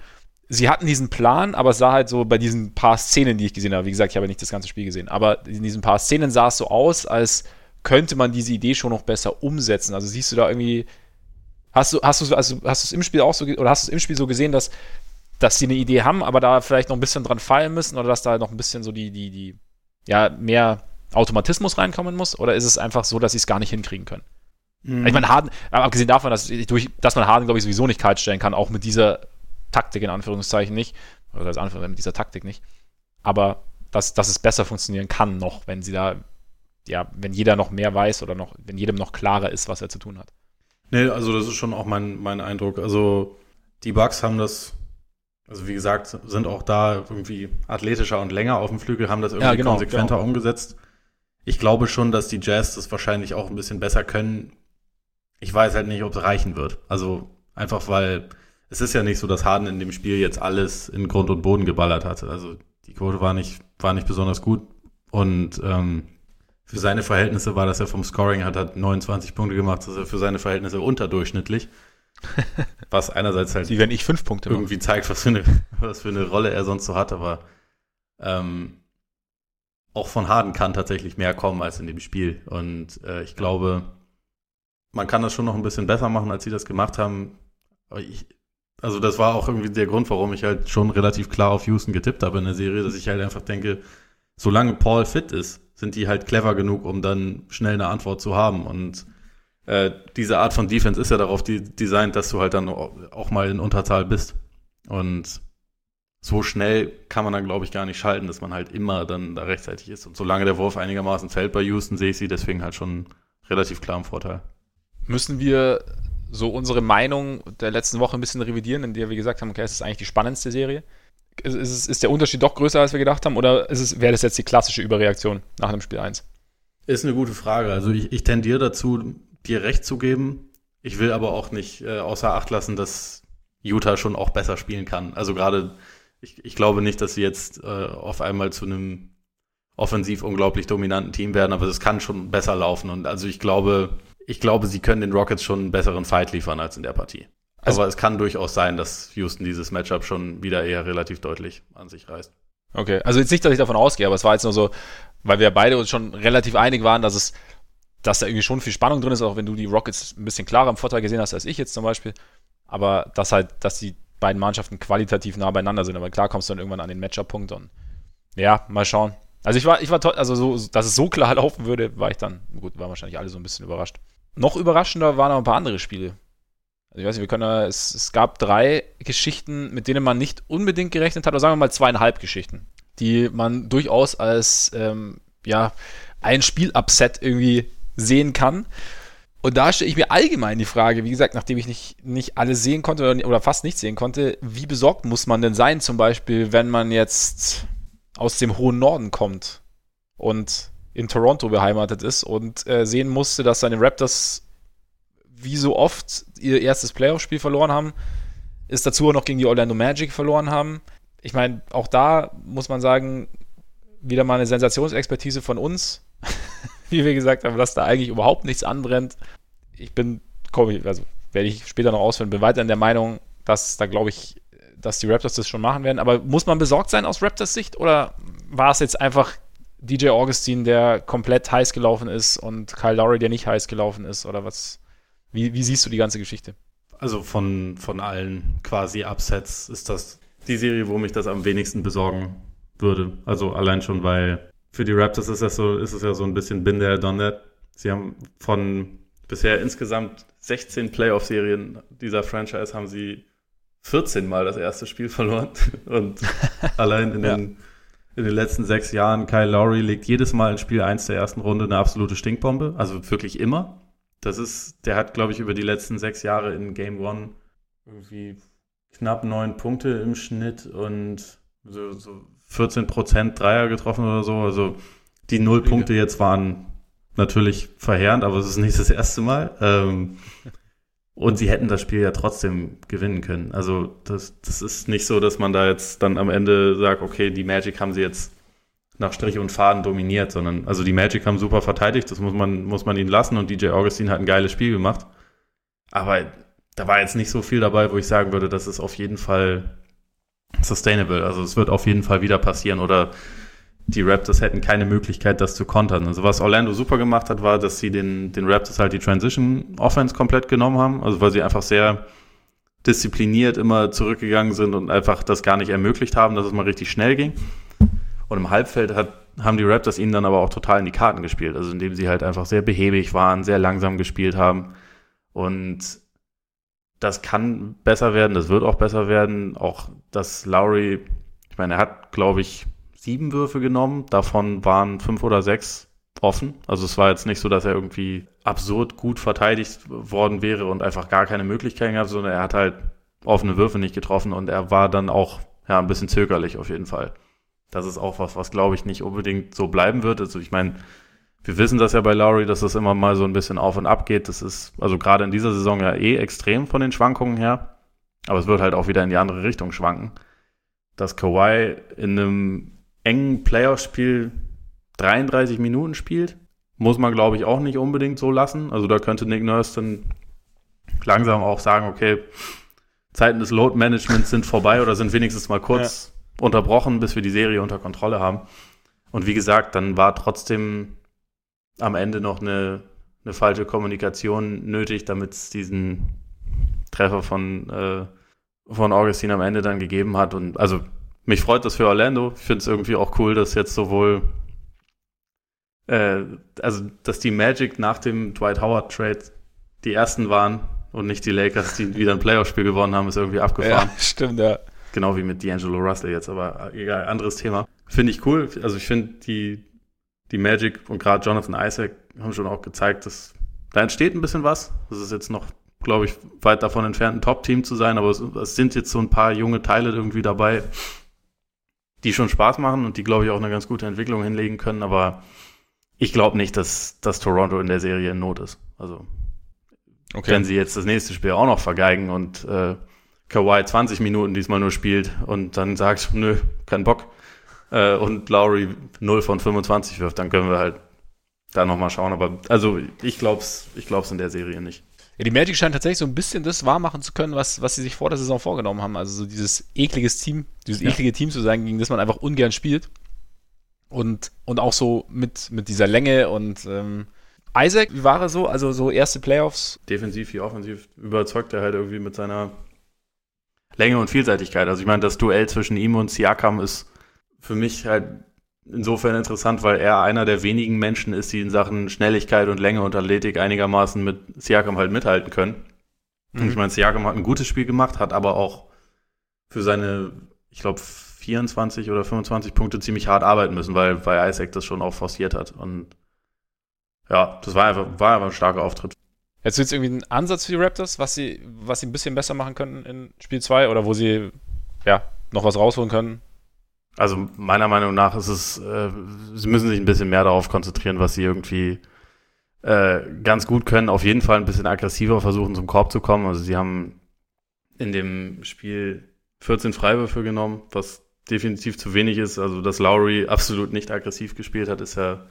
Sie hatten diesen Plan, aber es sah halt so bei diesen paar Szenen, die ich gesehen habe, wie gesagt, ich habe nicht das ganze Spiel gesehen, aber in diesen paar Szenen sah es so aus, als könnte man diese Idee schon noch besser umsetzen. Also siehst du da irgendwie, hast du, hast du, also hast du es im Spiel auch so, oder hast du es im Spiel so gesehen, dass, dass sie eine Idee haben, aber da vielleicht noch ein bisschen dran fallen müssen oder dass da noch ein bisschen so die, die, die, ja, mehr Automatismus reinkommen muss? Oder ist es einfach so, dass sie es gar nicht hinkriegen können? Mhm. Ich meine, Harden, abgesehen davon, dass, durch, dass man Harden, glaube ich, sowieso nicht kalt stellen kann, auch mit dieser Taktik in Anführungszeichen nicht, oder als Anführungszeichen mit dieser Taktik nicht. Aber dass, dass es besser funktionieren kann noch, wenn sie da ja, wenn jeder noch mehr weiß oder noch, wenn jedem noch klarer ist, was er zu tun hat. Nee, also das ist schon auch mein, mein Eindruck. Also die Bugs haben das, also wie gesagt, sind auch da irgendwie athletischer und länger auf dem Flügel, haben das irgendwie ja, genau, konsequenter genau. umgesetzt. Ich glaube schon, dass die Jazz das wahrscheinlich auch ein bisschen besser können. Ich weiß halt nicht, ob es reichen wird. Also einfach weil es ist ja nicht so, dass Harden in dem Spiel jetzt alles in Grund und Boden geballert hat. Also die Quote war nicht, war nicht besonders gut. Und ähm, für seine Verhältnisse war das ja vom Scoring, hat er 29 Punkte gemacht, das ist ja für seine Verhältnisse unterdurchschnittlich. (laughs) was einerseits halt Wie wenn ich fünf Punkte irgendwie mache. zeigt, was für, eine, was für eine Rolle er sonst so hat, aber ähm, auch von Harden kann tatsächlich mehr kommen als in dem Spiel. Und äh, ich glaube, man kann das schon noch ein bisschen besser machen, als sie das gemacht haben. Ich, also das war auch irgendwie der Grund, warum ich halt schon relativ klar auf Houston getippt habe in der Serie, dass ich halt einfach denke, solange Paul fit ist, sind die halt clever genug, um dann schnell eine Antwort zu haben. Und äh, diese Art von Defense ist ja darauf die, designt, dass du halt dann auch mal in Unterzahl bist. Und so schnell kann man dann, glaube ich, gar nicht schalten, dass man halt immer dann da rechtzeitig ist. Und solange der Wurf einigermaßen fällt bei Houston, sehe ich sie deswegen halt schon relativ klar im Vorteil. Müssen wir so unsere Meinung der letzten Woche ein bisschen revidieren, in der wir gesagt haben, okay, es ist eigentlich die spannendste Serie? ist, ist der Unterschied doch größer, als wir gedacht haben? Oder wäre das jetzt die klassische Überreaktion nach einem Spiel 1? Ist eine gute Frage. Also ich, ich tendiere dazu, dir recht zu geben. Ich will aber auch nicht äh, außer Acht lassen, dass Utah schon auch besser spielen kann. Also gerade, ich, ich glaube nicht, dass sie jetzt äh, auf einmal zu einem offensiv unglaublich dominanten Team werden, aber es kann schon besser laufen. Und also ich glaube, ich glaube, sie können den Rockets schon einen besseren Fight liefern als in der Partie. Also, Aber es kann durchaus sein, dass Houston dieses Matchup schon wieder eher relativ deutlich an sich reißt. Okay, also jetzt nicht, dass ich davon ausgehe, aber es war jetzt nur so, weil wir beide uns schon relativ einig waren, dass es, dass da irgendwie schon viel Spannung drin ist, auch wenn du die Rockets ein bisschen klarer im Vorteil gesehen hast als ich jetzt zum Beispiel. Aber dass halt, dass die beiden Mannschaften qualitativ nah beieinander sind. Aber klar kommst du dann irgendwann an den Matchup-Punkt und ja, mal schauen. Also ich war, ich war toll, also so, dass es so klar (laughs) laufen würde, war ich dann, gut, waren wahrscheinlich alle so ein bisschen überrascht. Noch überraschender waren noch ein paar andere Spiele. Also ich weiß nicht, wir können es, es gab drei Geschichten, mit denen man nicht unbedingt gerechnet hat, oder sagen wir mal zweieinhalb Geschichten, die man durchaus als ähm, ja, ein Spielupset irgendwie sehen kann. Und da stelle ich mir allgemein die Frage, wie gesagt, nachdem ich nicht, nicht alles sehen konnte oder, oder fast nicht sehen konnte, wie besorgt muss man denn sein, zum Beispiel, wenn man jetzt aus dem hohen Norden kommt und in Toronto beheimatet ist und äh, sehen musste, dass seine Raptors wie so oft ihr erstes Playoff-Spiel verloren haben, ist dazu auch noch gegen die Orlando Magic verloren haben. Ich meine, auch da muss man sagen, wieder mal eine Sensationsexpertise von uns, (laughs) wie wir gesagt haben, dass da eigentlich überhaupt nichts anbrennt. Ich bin, komm, also werde ich später noch ausführen, bin weiter in der Meinung, dass da glaube ich, dass die Raptors das schon machen werden. Aber muss man besorgt sein aus Raptors Sicht oder war es jetzt einfach DJ Augustin, der komplett heiß gelaufen ist und Kyle Lowry, der nicht heiß gelaufen ist oder was? Wie, wie siehst du die ganze Geschichte? Also von, von allen quasi Upsets ist das die Serie, wo mich das am wenigsten besorgen würde. Also allein schon, weil für die Raptors ist, das so, ist es ja so ein bisschen bin there, done that. Sie haben von bisher insgesamt 16 Playoff-Serien dieser Franchise haben sie 14 Mal das erste Spiel (laughs) verloren. Und (laughs) allein in, ja. den, in den letzten sechs Jahren, Kyle Lowry legt jedes Mal in Spiel 1 der ersten Runde eine absolute Stinkbombe. Also wirklich immer. Das ist, der hat, glaube ich, über die letzten sechs Jahre in Game One irgendwie knapp neun Punkte im Schnitt und so, so 14 Prozent Dreier getroffen oder so. Also die null Punkte jetzt waren natürlich verheerend, aber es ist nicht das erste Mal. Ähm, und sie hätten das Spiel ja trotzdem gewinnen können. Also das, das ist nicht so, dass man da jetzt dann am Ende sagt, okay, die Magic haben sie jetzt nach Strich und Faden dominiert, sondern also die Magic haben super verteidigt, das muss man, muss man ihnen lassen und DJ Augustin hat ein geiles Spiel gemacht. Aber da war jetzt nicht so viel dabei, wo ich sagen würde, das ist auf jeden Fall sustainable. Also es wird auf jeden Fall wieder passieren oder die Raptors hätten keine Möglichkeit, das zu kontern. Also was Orlando super gemacht hat, war, dass sie den, den Raptors halt die Transition Offense komplett genommen haben. Also weil sie einfach sehr diszipliniert immer zurückgegangen sind und einfach das gar nicht ermöglicht haben, dass es mal richtig schnell ging. Und im Halbfeld hat, haben die Raptors ihnen dann aber auch total in die Karten gespielt. Also indem sie halt einfach sehr behäbig waren, sehr langsam gespielt haben. Und das kann besser werden, das wird auch besser werden. Auch dass Lowry, ich meine, er hat, glaube ich, sieben Würfe genommen. Davon waren fünf oder sechs offen. Also es war jetzt nicht so, dass er irgendwie absurd gut verteidigt worden wäre und einfach gar keine Möglichkeiten gehabt, sondern er hat halt offene Würfe nicht getroffen und er war dann auch ja ein bisschen zögerlich auf jeden Fall. Das ist auch was, was glaube ich nicht unbedingt so bleiben wird. Also ich meine, wir wissen das ja bei Lowry, dass das immer mal so ein bisschen auf und ab geht. Das ist also gerade in dieser Saison ja eh extrem von den Schwankungen her. Aber es wird halt auch wieder in die andere Richtung schwanken. Dass Kawhi in einem engen Playoff-Spiel 33 Minuten spielt, muss man glaube ich auch nicht unbedingt so lassen. Also da könnte Nick Nurse dann langsam auch sagen, okay, Zeiten des Load Managements sind vorbei oder sind wenigstens mal kurz ja. unterbrochen, bis wir die Serie unter Kontrolle haben. Und wie gesagt, dann war trotzdem am Ende noch eine, eine falsche Kommunikation nötig, damit es diesen Treffer von, äh, von Augustin am Ende dann gegeben hat. Und also mich freut das für Orlando. Ich finde es irgendwie auch cool, dass jetzt sowohl äh, also dass die Magic nach dem Dwight Howard Trade die ersten waren und nicht die Lakers, die wieder ein Playoff-Spiel gewonnen haben, ist irgendwie abgefahren. Ja, (laughs) stimmt, ja. Genau wie mit D'Angelo Russell jetzt, aber egal, anderes Thema. Finde ich cool. Also ich finde die, die Magic und gerade Jonathan Isaac haben schon auch gezeigt, dass da entsteht ein bisschen was. Das ist jetzt noch, glaube ich, weit davon entfernt, ein Top-Team zu sein, aber es, es, sind jetzt so ein paar junge Teile irgendwie dabei, die schon Spaß machen und die, glaube ich, auch eine ganz gute Entwicklung hinlegen können. Aber ich glaube nicht, dass, dass Toronto in der Serie in Not ist. Also, okay. wenn sie jetzt das nächste Spiel auch noch vergeigen und äh, Kawhi 20 Minuten diesmal nur spielt und dann sagt, nö, kein Bock, äh, und Lowry 0 von 25 wirft, dann können wir halt da nochmal schauen. Aber also ich glaube es ich glaub's in der Serie nicht. Ja, die Magic scheinen tatsächlich so ein bisschen das wahr machen zu können, was, was sie sich vor der Saison vorgenommen haben. Also so dieses ekliges Team, dieses ja. eklige Team zu sein, gegen das man einfach ungern spielt. Und, und auch so mit, mit dieser Länge und ähm, Isaac, wie war er so? Also so erste Playoffs? Defensiv wie offensiv überzeugt er halt irgendwie mit seiner Länge und Vielseitigkeit. Also ich meine, das Duell zwischen ihm und Siakam ist für mich halt insofern interessant, weil er einer der wenigen Menschen ist, die in Sachen Schnelligkeit und Länge und Athletik einigermaßen mit Siakam halt mithalten können. Mhm. Ich meine, Siakam hat ein gutes Spiel gemacht, hat aber auch für seine, ich glaube, 24 oder 25 Punkte ziemlich hart arbeiten müssen, weil, weil Isaac das schon auch forciert hat. Und ja, das war einfach, war einfach ein starker Auftritt. Jetzt wird es irgendwie ein Ansatz für die Raptors, was sie, was sie ein bisschen besser machen könnten in Spiel 2 oder wo sie ja noch was rausholen können? Also meiner Meinung nach ist es, äh, sie müssen sich ein bisschen mehr darauf konzentrieren, was sie irgendwie äh, ganz gut können. Auf jeden Fall ein bisschen aggressiver versuchen, zum Korb zu kommen. Also sie haben in dem Spiel 14 Freiwürfe genommen, was definitiv zu wenig ist. Also, dass Lowry absolut nicht aggressiv gespielt hat, ist ja,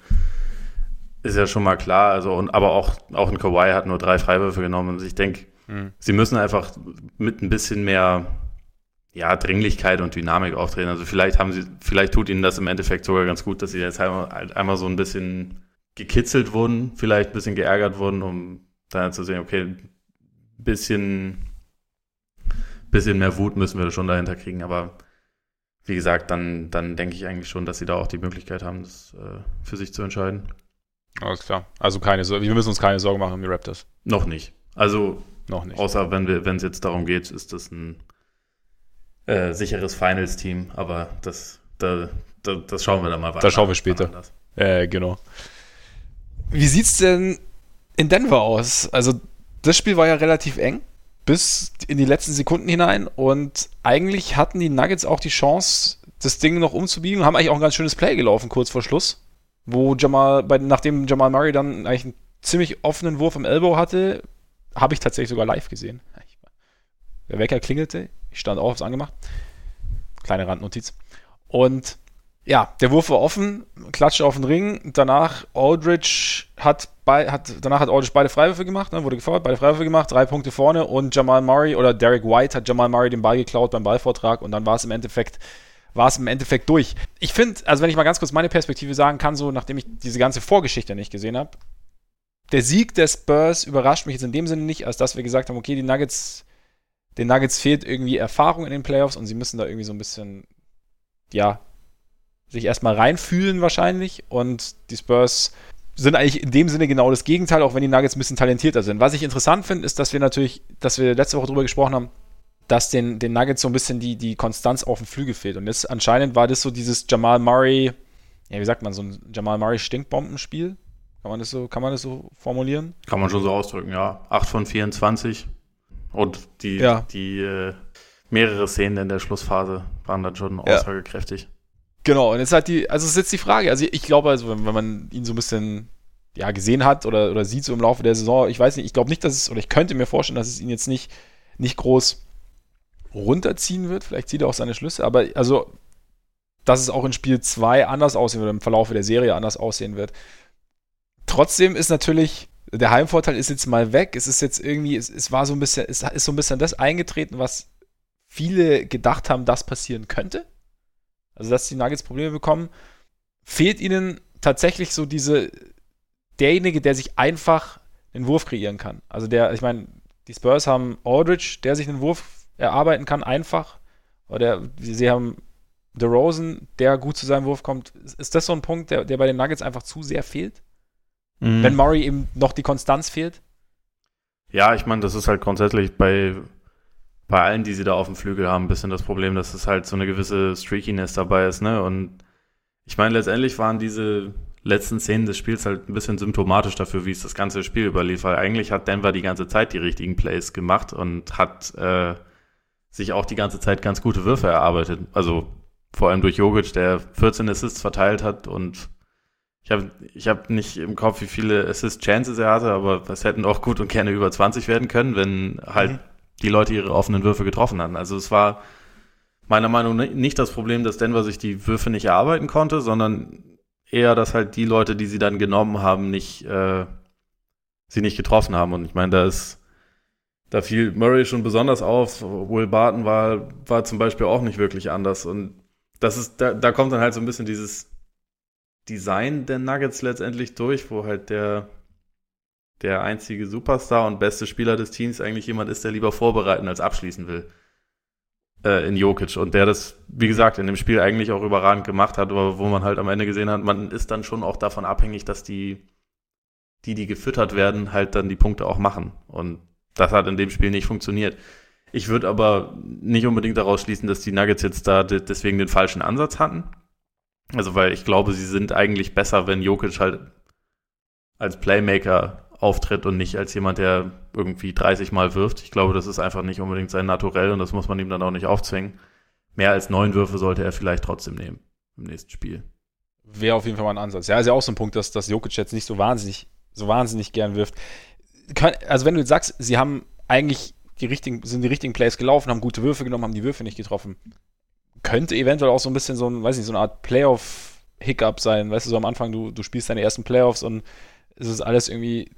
ist ja schon mal klar. Also, und, aber auch, auch ein Kawhi hat nur drei Freiwürfe genommen. Und ich denke, mhm. sie müssen einfach mit ein bisschen mehr, ja, Dringlichkeit und Dynamik auftreten. Also, vielleicht haben sie, vielleicht tut ihnen das im Endeffekt sogar ganz gut, dass sie jetzt einmal, einmal so ein bisschen gekitzelt wurden, vielleicht ein bisschen geärgert wurden, um dann zu sehen, okay, ein bisschen, bisschen mehr Wut müssen wir schon dahinter kriegen. Aber wie gesagt, dann, dann denke ich eigentlich schon, dass sie da auch die Möglichkeit haben, das äh, für sich zu entscheiden. Alles klar. Also keine Sorge, wir müssen uns keine Sorgen machen um die Raptors. Noch nicht. Also noch nicht. Außer wenn wir, wenn es jetzt darum geht, ist das ein äh, sicheres Finals-Team, aber das, da, da, das schauen wir dann mal weiter. Da schauen wir später. Äh, genau. Wie sieht's denn in Denver aus? Also das Spiel war ja relativ eng bis in die letzten Sekunden hinein und eigentlich hatten die Nuggets auch die Chance, das Ding noch umzubiegen und haben eigentlich auch ein ganz schönes Play gelaufen kurz vor Schluss, wo Jamal, bei, nachdem Jamal Murray dann eigentlich einen ziemlich offenen Wurf am Elbow hatte, habe ich tatsächlich sogar live gesehen. Der Wecker klingelte, ich stand auf, hab's angemacht. Kleine Randnotiz. Und ja, der Wurf war offen, klatschte auf den Ring. Danach Aldridge hat bei, hat, danach hat Aldridge beide Freiwürfe gemacht, ne, wurde gefordert, beide Freiwürfe gemacht, drei Punkte vorne und Jamal Murray oder Derek White hat Jamal Murray den Ball geklaut beim Ballvortrag und dann war es im Endeffekt war es im Endeffekt durch. Ich finde, also wenn ich mal ganz kurz meine Perspektive sagen kann, so nachdem ich diese ganze Vorgeschichte nicht gesehen habe, der Sieg der Spurs überrascht mich jetzt in dem Sinne nicht, als dass wir gesagt haben, okay, die Nuggets, den Nuggets fehlt irgendwie Erfahrung in den Playoffs und sie müssen da irgendwie so ein bisschen, ja, sich erstmal reinfühlen wahrscheinlich und die Spurs sind eigentlich in dem Sinne genau das Gegenteil, auch wenn die Nuggets ein bisschen talentierter sind. Was ich interessant finde, ist, dass wir natürlich, dass wir letzte Woche darüber gesprochen haben, dass den, den Nuggets so ein bisschen die, die Konstanz auf dem Flügel fehlt. Und jetzt anscheinend war das so dieses Jamal Murray, ja, wie sagt man, so ein Jamal Murray Stinkbombenspiel. Kann man das so, kann man das so formulieren? Kann man schon so ausdrücken, ja. 8 von 24. Und die, ja. die äh, mehrere Szenen in der Schlussphase waren dann schon ja. aussagekräftig. Genau, und jetzt halt die, also es ist jetzt die Frage, also ich glaube, also wenn, wenn man ihn so ein bisschen ja, gesehen hat oder, oder sieht so im Laufe der Saison, ich weiß nicht, ich glaube nicht, dass es, oder ich könnte mir vorstellen, dass es ihn jetzt nicht, nicht groß runterziehen wird. Vielleicht zieht er auch seine Schlüsse, aber also, dass es auch in Spiel 2 anders aussehen wird, im Verlauf der Serie anders aussehen wird. Trotzdem ist natürlich, der Heimvorteil ist jetzt mal weg. Es ist jetzt irgendwie, es, es war so ein bisschen, es ist so ein bisschen das eingetreten, was viele gedacht haben, das passieren könnte also dass die Nuggets Probleme bekommen, fehlt ihnen tatsächlich so diese, derjenige, der sich einfach einen Wurf kreieren kann. Also der, ich meine, die Spurs haben Aldridge, der sich einen Wurf erarbeiten kann, einfach. Oder sie haben DeRozan, der gut zu seinem Wurf kommt. Ist das so ein Punkt, der, der bei den Nuggets einfach zu sehr fehlt? Mhm. Wenn Murray eben noch die Konstanz fehlt? Ja, ich meine, das ist halt grundsätzlich bei bei allen, die sie da auf dem Flügel haben, ein bisschen das Problem, dass es halt so eine gewisse Streakiness dabei ist, ne? Und ich meine, letztendlich waren diese letzten Szenen des Spiels halt ein bisschen symptomatisch dafür, wie es das ganze Spiel überlief, weil eigentlich hat Denver die ganze Zeit die richtigen Plays gemacht und hat äh, sich auch die ganze Zeit ganz gute Würfe erarbeitet. Also vor allem durch Jogic, der 14 Assists verteilt hat und ich habe ich hab nicht im Kopf, wie viele Assist-Chances er hatte, aber es hätten auch gut und gerne über 20 werden können, wenn halt mhm die Leute ihre offenen Würfe getroffen hatten. Also es war meiner Meinung nach nicht das Problem, dass Denver sich die Würfe nicht erarbeiten konnte, sondern eher, dass halt die Leute, die sie dann genommen haben, nicht äh, sie nicht getroffen haben. Und ich meine, da ist da fiel Murray schon besonders auf. Will Barton war war zum Beispiel auch nicht wirklich anders. Und das ist da, da kommt dann halt so ein bisschen dieses Design der Nuggets letztendlich durch, wo halt der der einzige Superstar und beste Spieler des Teams eigentlich jemand ist, der lieber vorbereiten als abschließen will. Äh, in Jokic. Und der das, wie gesagt, in dem Spiel eigentlich auch überragend gemacht hat, aber wo man halt am Ende gesehen hat, man ist dann schon auch davon abhängig, dass die, die, die gefüttert werden, halt dann die Punkte auch machen. Und das hat in dem Spiel nicht funktioniert. Ich würde aber nicht unbedingt daraus schließen, dass die Nuggets jetzt da deswegen den falschen Ansatz hatten. Also, weil ich glaube, sie sind eigentlich besser, wenn Jokic halt als Playmaker auftritt und nicht als jemand, der irgendwie 30 Mal wirft. Ich glaube, das ist einfach nicht unbedingt sein Naturell und das muss man ihm dann auch nicht aufzwingen. Mehr als neun Würfe sollte er vielleicht trotzdem nehmen im nächsten Spiel. Wäre auf jeden Fall mal ein Ansatz. Ja, ist ja auch so ein Punkt, dass, dass Jokic jetzt nicht so wahnsinnig, so wahnsinnig gern wirft. Also wenn du jetzt sagst, sie haben eigentlich die richtigen, sind die richtigen Plays gelaufen, haben gute Würfe genommen, haben die Würfe nicht getroffen. Könnte eventuell auch so ein bisschen so ein, weiß nicht, so eine Art Playoff-Hiccup sein. Weißt du, so am Anfang, du, du spielst deine ersten Playoffs und es ist alles irgendwie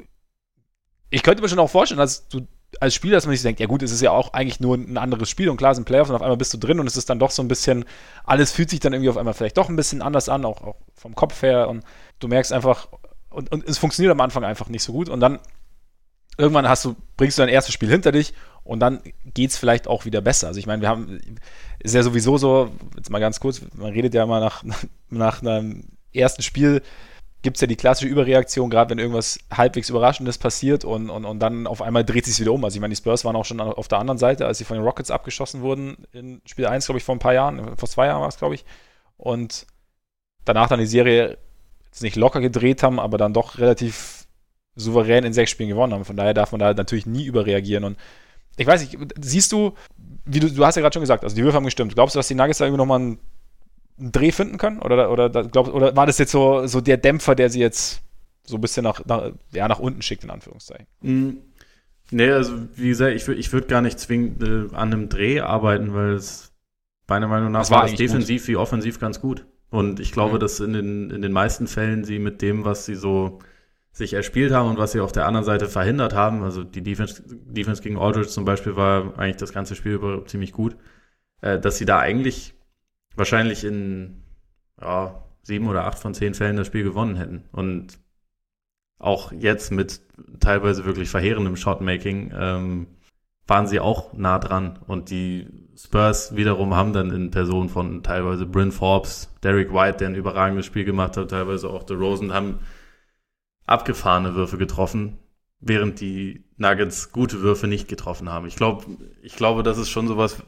ich könnte mir schon auch vorstellen, dass du als Spieler, dass man sich denkt, ja gut, es ist ja auch eigentlich nur ein anderes Spiel und klar sind Playoffs und auf einmal bist du drin und es ist dann doch so ein bisschen, alles fühlt sich dann irgendwie auf einmal vielleicht doch ein bisschen anders an, auch, auch vom Kopf her und du merkst einfach, und, und es funktioniert am Anfang einfach nicht so gut und dann irgendwann hast du, bringst du dein erstes Spiel hinter dich und dann geht es vielleicht auch wieder besser. Also ich meine, wir haben, ist ja sowieso so, jetzt mal ganz kurz, man redet ja immer nach, (laughs) nach einem ersten Spiel, gibt es ja die klassische Überreaktion, gerade wenn irgendwas halbwegs Überraschendes passiert und, und, und dann auf einmal dreht sich wieder um. Also ich meine, die Spurs waren auch schon auf der anderen Seite, als sie von den Rockets abgeschossen wurden in Spiel 1, glaube ich, vor ein paar Jahren, vor zwei Jahren war es, glaube ich. Und danach dann die Serie jetzt nicht locker gedreht haben, aber dann doch relativ souverän in sechs Spielen gewonnen haben. Von daher darf man da natürlich nie überreagieren. Und ich weiß nicht, siehst du, wie du, du hast ja gerade schon gesagt, also die Würfe haben gestimmt. Glaubst du, dass die Nuggets da irgendwie nochmal einen einen Dreh finden können? Oder, oder, glaub, oder war das jetzt so, so der Dämpfer, der sie jetzt so ein bisschen nach, nach, ja, nach unten schickt, in Anführungszeichen? Mm, nee, also wie gesagt, ich, ich würde gar nicht zwingend äh, an einem Dreh arbeiten, weil es meiner Meinung nach das war, war es defensiv gut. wie offensiv ganz gut. Und ich glaube, mhm. dass in den, in den meisten Fällen sie mit dem, was sie so sich erspielt haben und was sie auf der anderen Seite verhindert haben. Also die Defense, Defense gegen Aldridge zum Beispiel war eigentlich das ganze Spiel über ziemlich gut. Äh, dass sie da eigentlich wahrscheinlich in ja, sieben oder acht von zehn Fällen das Spiel gewonnen hätten. Und auch jetzt mit teilweise wirklich verheerendem Shotmaking ähm, waren sie auch nah dran. Und die Spurs wiederum haben dann in Person von teilweise Bryn Forbes, Derek White, der ein überragendes Spiel gemacht hat, teilweise auch The Rosen, haben abgefahrene Würfe getroffen, während die Nuggets gute Würfe nicht getroffen haben. Ich glaube, ich glaube, das ist schon sowas,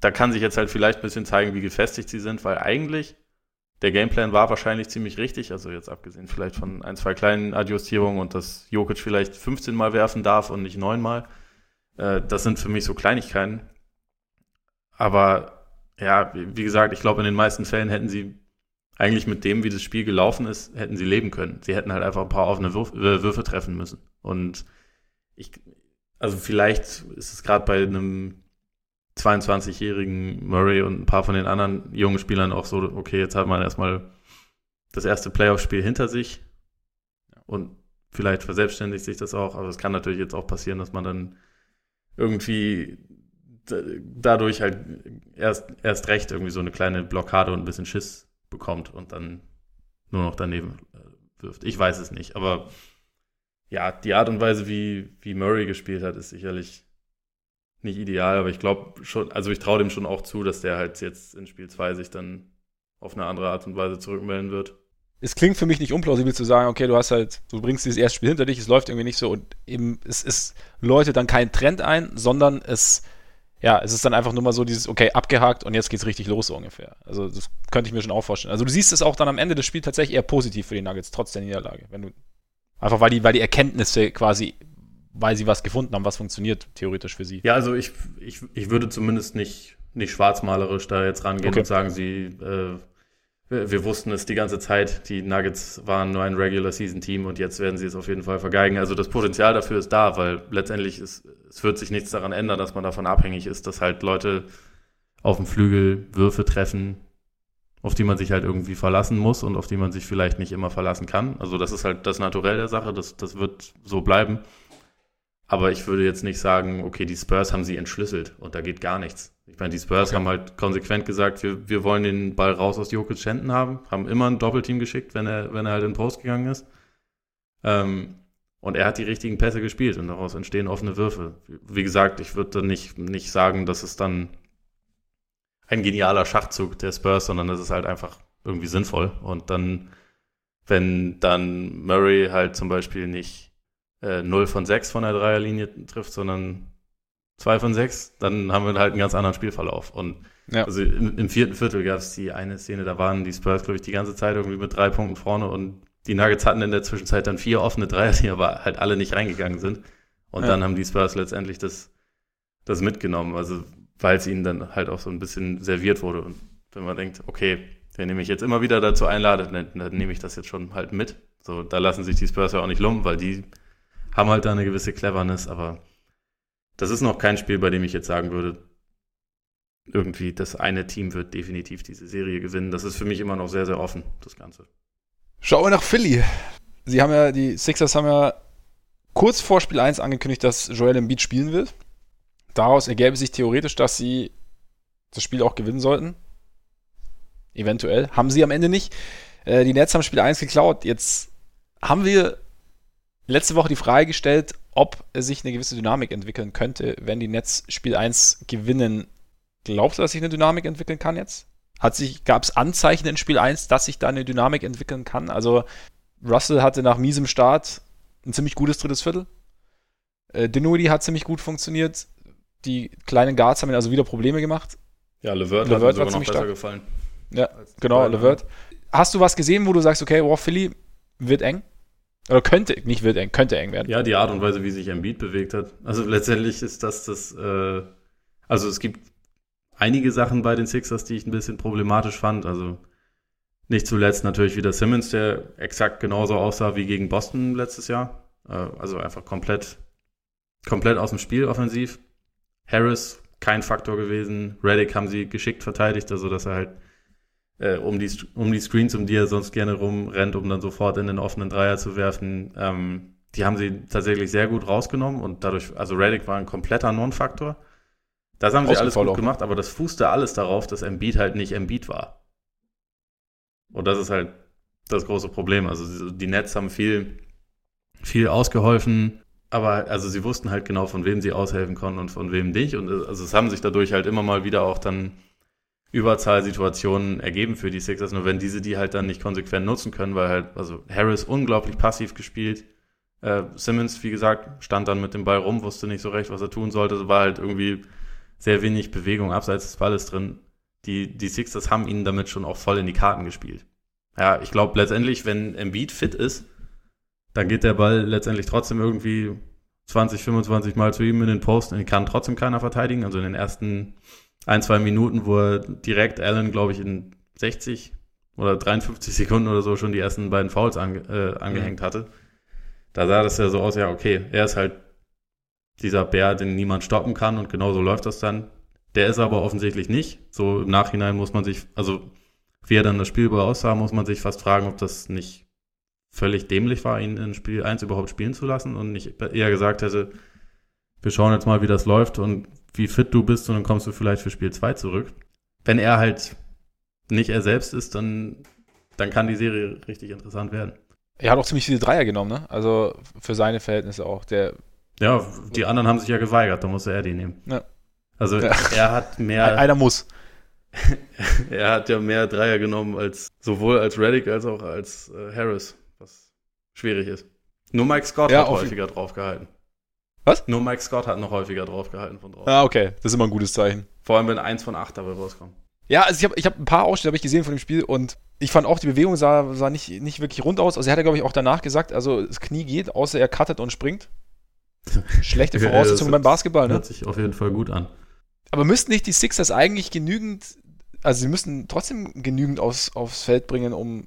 da kann sich jetzt halt vielleicht ein bisschen zeigen, wie gefestigt sie sind, weil eigentlich der Gameplan war wahrscheinlich ziemlich richtig, also jetzt abgesehen vielleicht von ein, zwei kleinen Adjustierungen und dass Jokic vielleicht 15 Mal werfen darf und nicht 9 Mal. Äh, das sind für mich so Kleinigkeiten. Aber ja, wie gesagt, ich glaube, in den meisten Fällen hätten sie eigentlich mit dem, wie das Spiel gelaufen ist, hätten sie leben können. Sie hätten halt einfach ein paar offene Würf äh, Würfe treffen müssen. Und ich, also vielleicht ist es gerade bei einem 22-jährigen Murray und ein paar von den anderen jungen Spielern auch so, okay, jetzt hat man erstmal das erste Playoff-Spiel hinter sich und vielleicht verselbstständigt sich das auch, aber es kann natürlich jetzt auch passieren, dass man dann irgendwie dadurch halt erst, erst recht irgendwie so eine kleine Blockade und ein bisschen Schiss bekommt und dann nur noch daneben äh, wirft. Ich weiß es nicht, aber ja, die Art und Weise, wie, wie Murray gespielt hat, ist sicherlich nicht ideal, aber ich glaube schon, also ich traue dem schon auch zu, dass der halt jetzt in Spiel 2 sich dann auf eine andere Art und Weise zurückmelden wird. Es klingt für mich nicht unplausibel zu sagen, okay, du hast halt, du bringst dieses erste Spiel hinter dich, es läuft irgendwie nicht so und eben, es, es läutet dann kein Trend ein, sondern es, ja, es ist dann einfach nur mal so dieses, okay, abgehakt und jetzt geht's richtig los so ungefähr. Also das könnte ich mir schon auch vorstellen. Also du siehst es auch dann am Ende des Spiels tatsächlich eher positiv für die Nuggets, trotz der Niederlage. Wenn du, einfach weil die, weil die Erkenntnisse quasi weil sie was gefunden haben, was funktioniert theoretisch für sie. Ja, also ich, ich, ich würde zumindest nicht, nicht schwarzmalerisch da jetzt rangehen okay. und sagen, sie, äh, wir, wussten es die ganze Zeit, die Nuggets waren nur ein Regular Season Team und jetzt werden sie es auf jeden Fall vergeigen. Also das Potenzial dafür ist da, weil letztendlich ist, es wird sich nichts daran ändern, dass man davon abhängig ist, dass halt Leute auf dem Flügel Würfe treffen, auf die man sich halt irgendwie verlassen muss und auf die man sich vielleicht nicht immer verlassen kann. Also das ist halt das Naturell der Sache, das, das wird so bleiben. Aber ich würde jetzt nicht sagen, okay, die Spurs haben sie entschlüsselt und da geht gar nichts. Ich meine, die Spurs okay. haben halt konsequent gesagt, wir, wir wollen den Ball raus aus Jokic Händen haben, haben immer ein Doppelteam geschickt, wenn er, wenn er halt in Post gegangen ist. Ähm, und er hat die richtigen Pässe gespielt und daraus entstehen offene Würfe. Wie gesagt, ich würde nicht, nicht sagen, dass es dann ein genialer Schachzug der Spurs, sondern das ist halt einfach irgendwie sinnvoll. Und dann, wenn dann Murray halt zum Beispiel nicht äh, 0 von 6 von der Dreierlinie trifft, sondern 2 von 6, dann haben wir halt einen ganz anderen Spielverlauf. Und ja. also im, im, vierten Viertel gab es die eine Szene, da waren die Spurs, glaube ich, die ganze Zeit irgendwie mit drei Punkten vorne und die Nuggets hatten in der Zwischenzeit dann vier offene Dreier, die aber halt alle nicht reingegangen sind. Und ja. dann haben die Spurs letztendlich das, das mitgenommen, also weil es ihnen dann halt auch so ein bisschen serviert wurde. Und wenn man denkt, okay, wenn ihr mich jetzt immer wieder dazu einladet, dann, dann nehme ich das jetzt schon halt mit. So, da lassen sich die Spurs ja auch nicht lumpen, weil die haben halt da eine gewisse Cleverness, aber das ist noch kein Spiel, bei dem ich jetzt sagen würde, irgendwie das eine Team wird definitiv diese Serie gewinnen. Das ist für mich immer noch sehr, sehr offen, das Ganze. Schauen wir nach Philly. Sie haben ja, die Sixers haben ja kurz vor Spiel 1 angekündigt, dass Joel Embiid spielen wird. Daraus ergäbe sich theoretisch, dass sie das Spiel auch gewinnen sollten. Eventuell. Haben sie am Ende nicht. Äh, die Nets haben Spiel 1 geklaut. Jetzt haben wir letzte Woche die Frage gestellt, ob sich eine gewisse Dynamik entwickeln könnte, wenn die Nets Spiel 1 gewinnen. Glaubst du, dass sich eine Dynamik entwickeln kann jetzt? Hat sich, gab es Anzeichen in Spiel 1, dass sich da eine Dynamik entwickeln kann? Also, Russell hatte nach miesem Start ein ziemlich gutes drittes Viertel. Äh, Dinwiddie hat ziemlich gut funktioniert. Die kleinen Guards haben also wieder Probleme gemacht. Ja, Levert, Levert hat mir noch besser stark. gefallen. Ja, genau, Levert. Hast du was gesehen, wo du sagst, okay, wow, Philly wird eng? Oder könnte, nicht wird eng, könnte eng werden. Ja, die Art und Weise, wie sich Embiid bewegt hat. Also letztendlich ist das das, äh, also es gibt einige Sachen bei den Sixers, die ich ein bisschen problematisch fand. Also nicht zuletzt natürlich wieder Simmons, der exakt genauso aussah wie gegen Boston letztes Jahr. Äh, also einfach komplett, komplett aus dem Spiel offensiv. Harris kein Faktor gewesen. Reddick haben sie geschickt verteidigt, also dass er halt äh, um, die, um die Screens, um die er sonst gerne rumrennt, um dann sofort in den offenen Dreier zu werfen. Ähm, die haben sie tatsächlich sehr gut rausgenommen und dadurch, also Reddick war ein kompletter Non-Faktor. Das haben sie alles gut gemacht, aber das fußte alles darauf, dass Embiid halt nicht Embiid war. Und das ist halt das große Problem. Also die Nets haben viel, viel ausgeholfen, aber also sie wussten halt genau, von wem sie aushelfen konnten und von wem nicht. Und also es haben sich dadurch halt immer mal wieder auch dann Überzahlsituationen ergeben für die Sixers, nur wenn diese die halt dann nicht konsequent nutzen können, weil halt, also Harris unglaublich passiv gespielt. Äh, Simmons, wie gesagt, stand dann mit dem Ball rum, wusste nicht so recht, was er tun sollte, war halt irgendwie sehr wenig Bewegung abseits des Balles drin. Die, die Sixers haben ihnen damit schon auch voll in die Karten gespielt. Ja, ich glaube letztendlich, wenn Embiid fit ist, dann geht der Ball letztendlich trotzdem irgendwie 20, 25 Mal zu ihm in den Post und ihn kann trotzdem keiner verteidigen. Also in den ersten ein, zwei Minuten, wo er direkt Allen, glaube ich, in 60 oder 53 Sekunden oder so schon die ersten beiden Fouls ange, äh, angehängt mhm. hatte. Da sah das ja so aus, ja, okay, er ist halt dieser Bär, den niemand stoppen kann und genauso läuft das dann. Der ist aber offensichtlich nicht. So im Nachhinein muss man sich, also wie er dann das Spiel aussah, muss man sich fast fragen, ob das nicht völlig dämlich war, ihn in Spiel 1 überhaupt spielen zu lassen und nicht eher gesagt hätte, wir schauen jetzt mal, wie das läuft und wie fit du bist und dann kommst du vielleicht für Spiel 2 zurück. Wenn er halt nicht er selbst ist, dann, dann kann die Serie richtig interessant werden. Er hat auch ziemlich viele Dreier genommen, ne? Also für seine Verhältnisse auch. Der ja, die anderen haben sich ja geweigert, da musste er die nehmen. Ja. Also ja. er hat mehr. (laughs) Einer muss. (laughs) er hat ja mehr Dreier genommen als sowohl als Reddick als auch als äh, Harris, was schwierig ist. Nur Mike Scott ja, hat häufiger draufgehalten. Was? Nur Mike Scott hat noch häufiger draufgehalten von drauf. Ah, okay. Das ist immer ein gutes Zeichen. Vor allem, wenn eins von acht dabei rauskommt. Ja, also ich habe ich hab ein paar Ausschnitte ich gesehen von dem Spiel und ich fand auch, die Bewegung sah, sah nicht, nicht wirklich rund aus. Also er hat ja, glaube ich, auch danach gesagt, also das Knie geht, außer er cuttet und springt. (laughs) Schlechte Voraussetzungen ja, beim Basketball, ne? Hört sich auf jeden Fall gut an. Aber müssten nicht die Sixers eigentlich genügend, also sie müssten trotzdem genügend aufs, aufs Feld bringen, um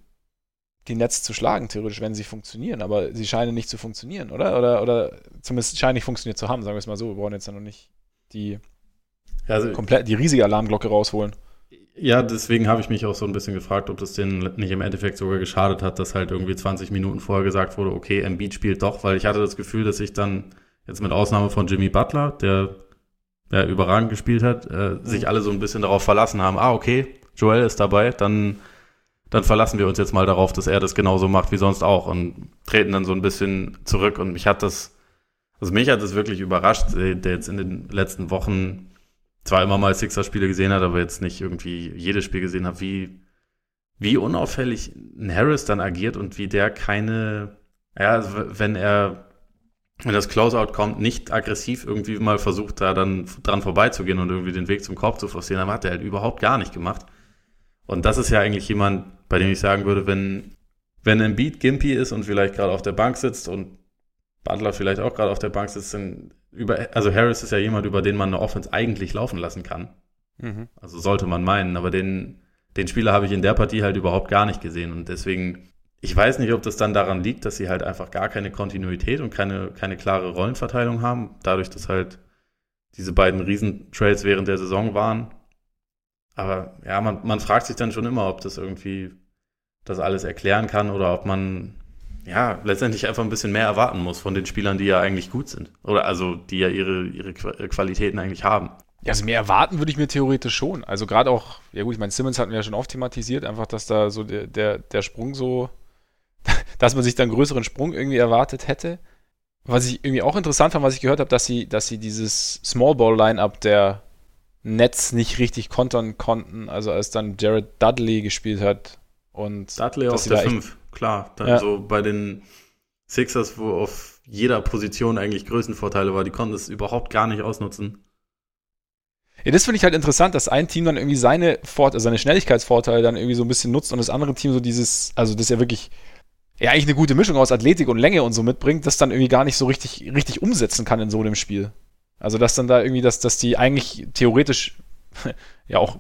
die Netz zu schlagen, theoretisch, wenn sie funktionieren. Aber sie scheinen nicht zu funktionieren, oder? Oder, oder zumindest scheinen nicht funktioniert zu haben, sagen wir es mal so. Wir brauchen jetzt ja noch nicht die, also, komplett, die riesige Alarmglocke rausholen. Ja, deswegen habe ich mich auch so ein bisschen gefragt, ob das denen nicht im Endeffekt sogar geschadet hat, dass halt irgendwie 20 Minuten vorher gesagt wurde, okay, Embiid spielt doch, weil ich hatte das Gefühl, dass ich dann jetzt mit Ausnahme von Jimmy Butler, der ja, überragend gespielt hat, äh, mhm. sich alle so ein bisschen darauf verlassen haben, ah, okay, Joel ist dabei, dann, dann verlassen wir uns jetzt mal darauf, dass er das genauso macht wie sonst auch und treten dann so ein bisschen zurück. Und mich hat das, also mich hat das wirklich überrascht, der jetzt in den letzten Wochen zwar immer mal Sixer-Spiele gesehen hat, aber jetzt nicht irgendwie jedes Spiel gesehen hat, wie, wie unauffällig Harris dann agiert und wie der keine, ja, wenn er wenn das Closeout kommt, nicht aggressiv irgendwie mal versucht, da dann dran vorbeizugehen und irgendwie den Weg zum Korb zu forcieren, dann hat er halt überhaupt gar nicht gemacht. Und das ist ja eigentlich jemand, bei dem ich sagen würde, wenn, wenn ein Beat Gimpy ist und vielleicht gerade auf der Bank sitzt und Butler vielleicht auch gerade auf der Bank sitzt, dann über, also Harris ist ja jemand, über den man eine Offense eigentlich laufen lassen kann. Mhm. Also sollte man meinen, aber den, den Spieler habe ich in der Partie halt überhaupt gar nicht gesehen und deswegen ich weiß nicht, ob das dann daran liegt, dass sie halt einfach gar keine Kontinuität und keine, keine klare Rollenverteilung haben, dadurch, dass halt diese beiden Riesentrades während der Saison waren. Aber ja, man, man fragt sich dann schon immer, ob das irgendwie das alles erklären kann oder ob man ja letztendlich einfach ein bisschen mehr erwarten muss von den Spielern, die ja eigentlich gut sind. Oder also die ja ihre, ihre Qualitäten eigentlich haben. Ja, also mehr erwarten würde ich mir theoretisch schon. Also gerade auch, ja gut, ich meine, Simmons hatten wir ja schon oft thematisiert, einfach, dass da so der, der, der Sprung so (laughs) dass man sich dann größeren Sprung irgendwie erwartet hätte. Was ich irgendwie auch interessant fand, was ich gehört habe, dass sie, dass sie dieses Small Ball Lineup der Nets nicht richtig kontern konnten. Also als dann Jared Dudley gespielt hat und Dudley auf der 5, klar. Dann ja. so bei den Sixers, wo auf jeder Position eigentlich Größenvorteile war, die konnten es überhaupt gar nicht ausnutzen. Ja, das finde ich halt interessant, dass ein Team dann irgendwie seine, Fort also seine Schnelligkeitsvorteile dann irgendwie so ein bisschen nutzt und das andere Team so dieses, also das ist ja wirklich ja eigentlich eine gute Mischung aus Athletik und Länge und so mitbringt, das dann irgendwie gar nicht so richtig, richtig umsetzen kann in so einem Spiel. Also dass dann da irgendwie, dass, dass die eigentlich theoretisch, (laughs) ja auch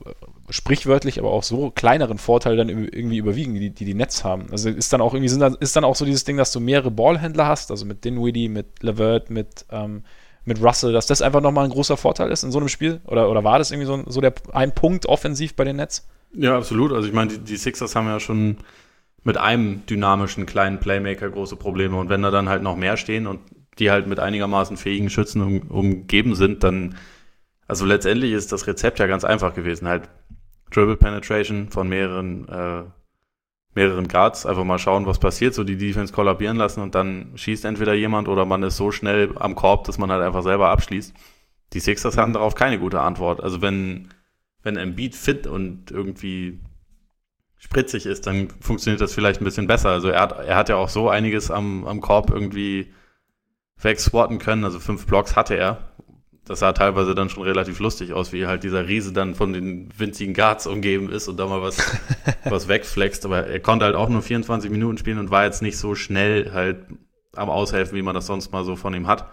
sprichwörtlich, aber auch so kleineren Vorteile dann irgendwie überwiegen, die die, die Nets haben. Also ist dann auch irgendwie, sind dann, ist dann auch so dieses Ding, dass du mehrere Ballhändler hast, also mit Dinwiddie, mit Levert, mit, ähm, mit Russell, dass das einfach nochmal ein großer Vorteil ist in so einem Spiel? Oder, oder war das irgendwie so, so der ein Punkt offensiv bei den Nets? Ja, absolut. Also ich meine, die, die Sixers haben ja schon mit einem dynamischen kleinen Playmaker große Probleme. Und wenn da dann halt noch mehr stehen und die halt mit einigermaßen fähigen Schützen um, umgeben sind, dann, also letztendlich ist das Rezept ja ganz einfach gewesen. Halt Dribble Penetration von mehreren, äh, mehreren Guards, einfach mal schauen, was passiert, so die Defense kollabieren lassen und dann schießt entweder jemand oder man ist so schnell am Korb, dass man halt einfach selber abschließt. Die Sixers hatten darauf keine gute Antwort. Also wenn, wenn Embiid fit und irgendwie spritzig ist, dann funktioniert das vielleicht ein bisschen besser. Also er hat, er hat ja auch so einiges am, am Korb irgendwie wegswatten können. Also fünf Blocks hatte er. Das sah teilweise dann schon relativ lustig aus, wie halt dieser Riese dann von den winzigen Guards umgeben ist und da mal was, (laughs) was wegflext. Aber er konnte halt auch nur 24 Minuten spielen und war jetzt nicht so schnell halt am Aushelfen, wie man das sonst mal so von ihm hat.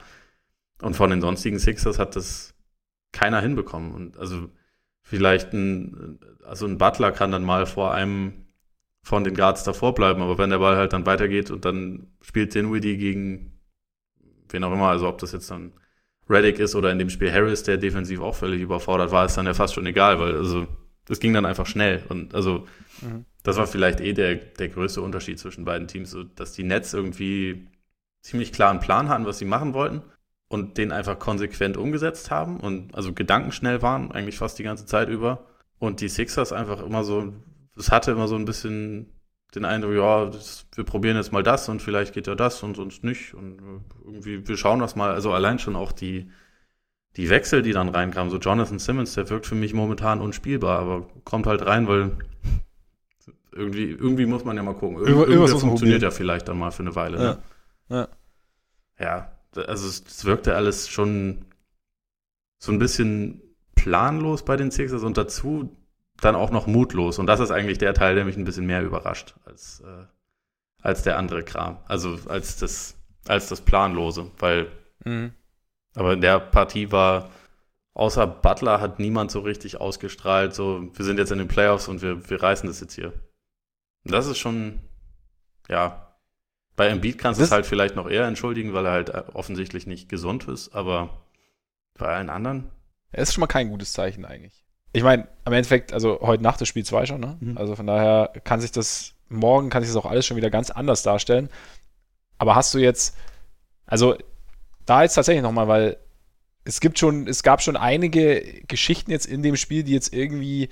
Und von den sonstigen Sixers hat das keiner hinbekommen. Und also vielleicht ein, also ein Butler kann dann mal vor einem von den Guards davor bleiben, aber wenn der Ball halt dann weitergeht und dann spielt Dinwiddie gegen wen auch immer, also ob das jetzt dann Reddick ist oder in dem Spiel Harris, der defensiv auch völlig überfordert war, ist dann ja fast schon egal, weil also das ging dann einfach schnell und also mhm. das war vielleicht eh der, der größte Unterschied zwischen beiden Teams, so, dass die Nets irgendwie ziemlich klaren Plan hatten, was sie machen wollten und den einfach konsequent umgesetzt haben und also gedankenschnell waren, eigentlich fast die ganze Zeit über. Und die Sixers einfach immer so, es hatte immer so ein bisschen den Eindruck, ja, das, wir probieren jetzt mal das und vielleicht geht ja das und sonst nicht. Und irgendwie, wir schauen das mal. Also allein schon auch die, die Wechsel, die dann reinkamen. So Jonathan Simmons, der wirkt für mich momentan unspielbar, aber kommt halt rein, weil irgendwie, irgendwie muss man ja mal gucken. Irgend, irgendwas funktioniert ja vielleicht dann mal für eine Weile. Ne? Ja. ja. ja also es, es wirkte alles schon so ein bisschen planlos bei den Sixers und dazu dann auch noch mutlos. Und das ist eigentlich der Teil, der mich ein bisschen mehr überrascht als, äh, als der andere Kram. Also als das, als das Planlose, weil mhm. aber in der Partie war, außer Butler hat niemand so richtig ausgestrahlt, so wir sind jetzt in den Playoffs und wir, wir reißen das jetzt hier. Und das ist schon, ja, bei Embiid kannst du es halt vielleicht noch eher entschuldigen, weil er halt äh, offensichtlich nicht gesund ist, aber bei allen anderen. Er ist schon mal kein gutes Zeichen eigentlich. Ich meine, am Endeffekt, also heute Nacht ist Spiel 2 schon, ne? Mhm. Also von daher kann sich das, morgen kann sich das auch alles schon wieder ganz anders darstellen. Aber hast du jetzt, also da jetzt tatsächlich nochmal, weil es gibt schon, es gab schon einige Geschichten jetzt in dem Spiel, die jetzt irgendwie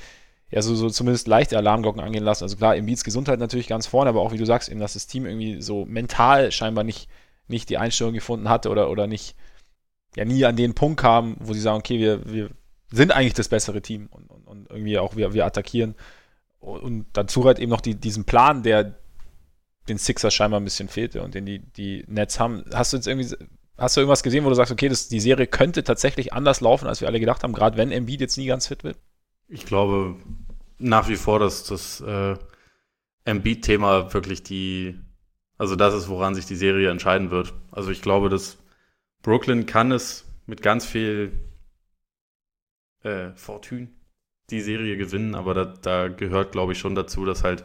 ja, so, so zumindest leichte Alarmglocken angehen lassen. Also klar, Embiids Gesundheit natürlich ganz vorne, aber auch wie du sagst, eben, dass das Team irgendwie so mental scheinbar nicht, nicht die Einstellung gefunden hatte oder, oder nicht, ja, nie an den Punkt kam, wo sie sagen, okay, wir, wir sind eigentlich das bessere Team und, und, und irgendwie auch wir, wir attackieren. Und dazu halt eben noch die, diesen Plan, der den Sixers scheinbar ein bisschen fehlte und den die, die Nets haben. Hast du jetzt irgendwie, hast du irgendwas gesehen, wo du sagst, okay, das, die Serie könnte tatsächlich anders laufen, als wir alle gedacht haben, gerade wenn Embiid jetzt nie ganz fit wird? Ich glaube nach wie vor, dass das äh, Embiid-Thema wirklich die, also das ist, woran sich die Serie entscheiden wird. Also ich glaube, dass Brooklyn kann es mit ganz viel äh, Fortune die Serie gewinnen, aber da, da gehört, glaube ich, schon dazu, dass halt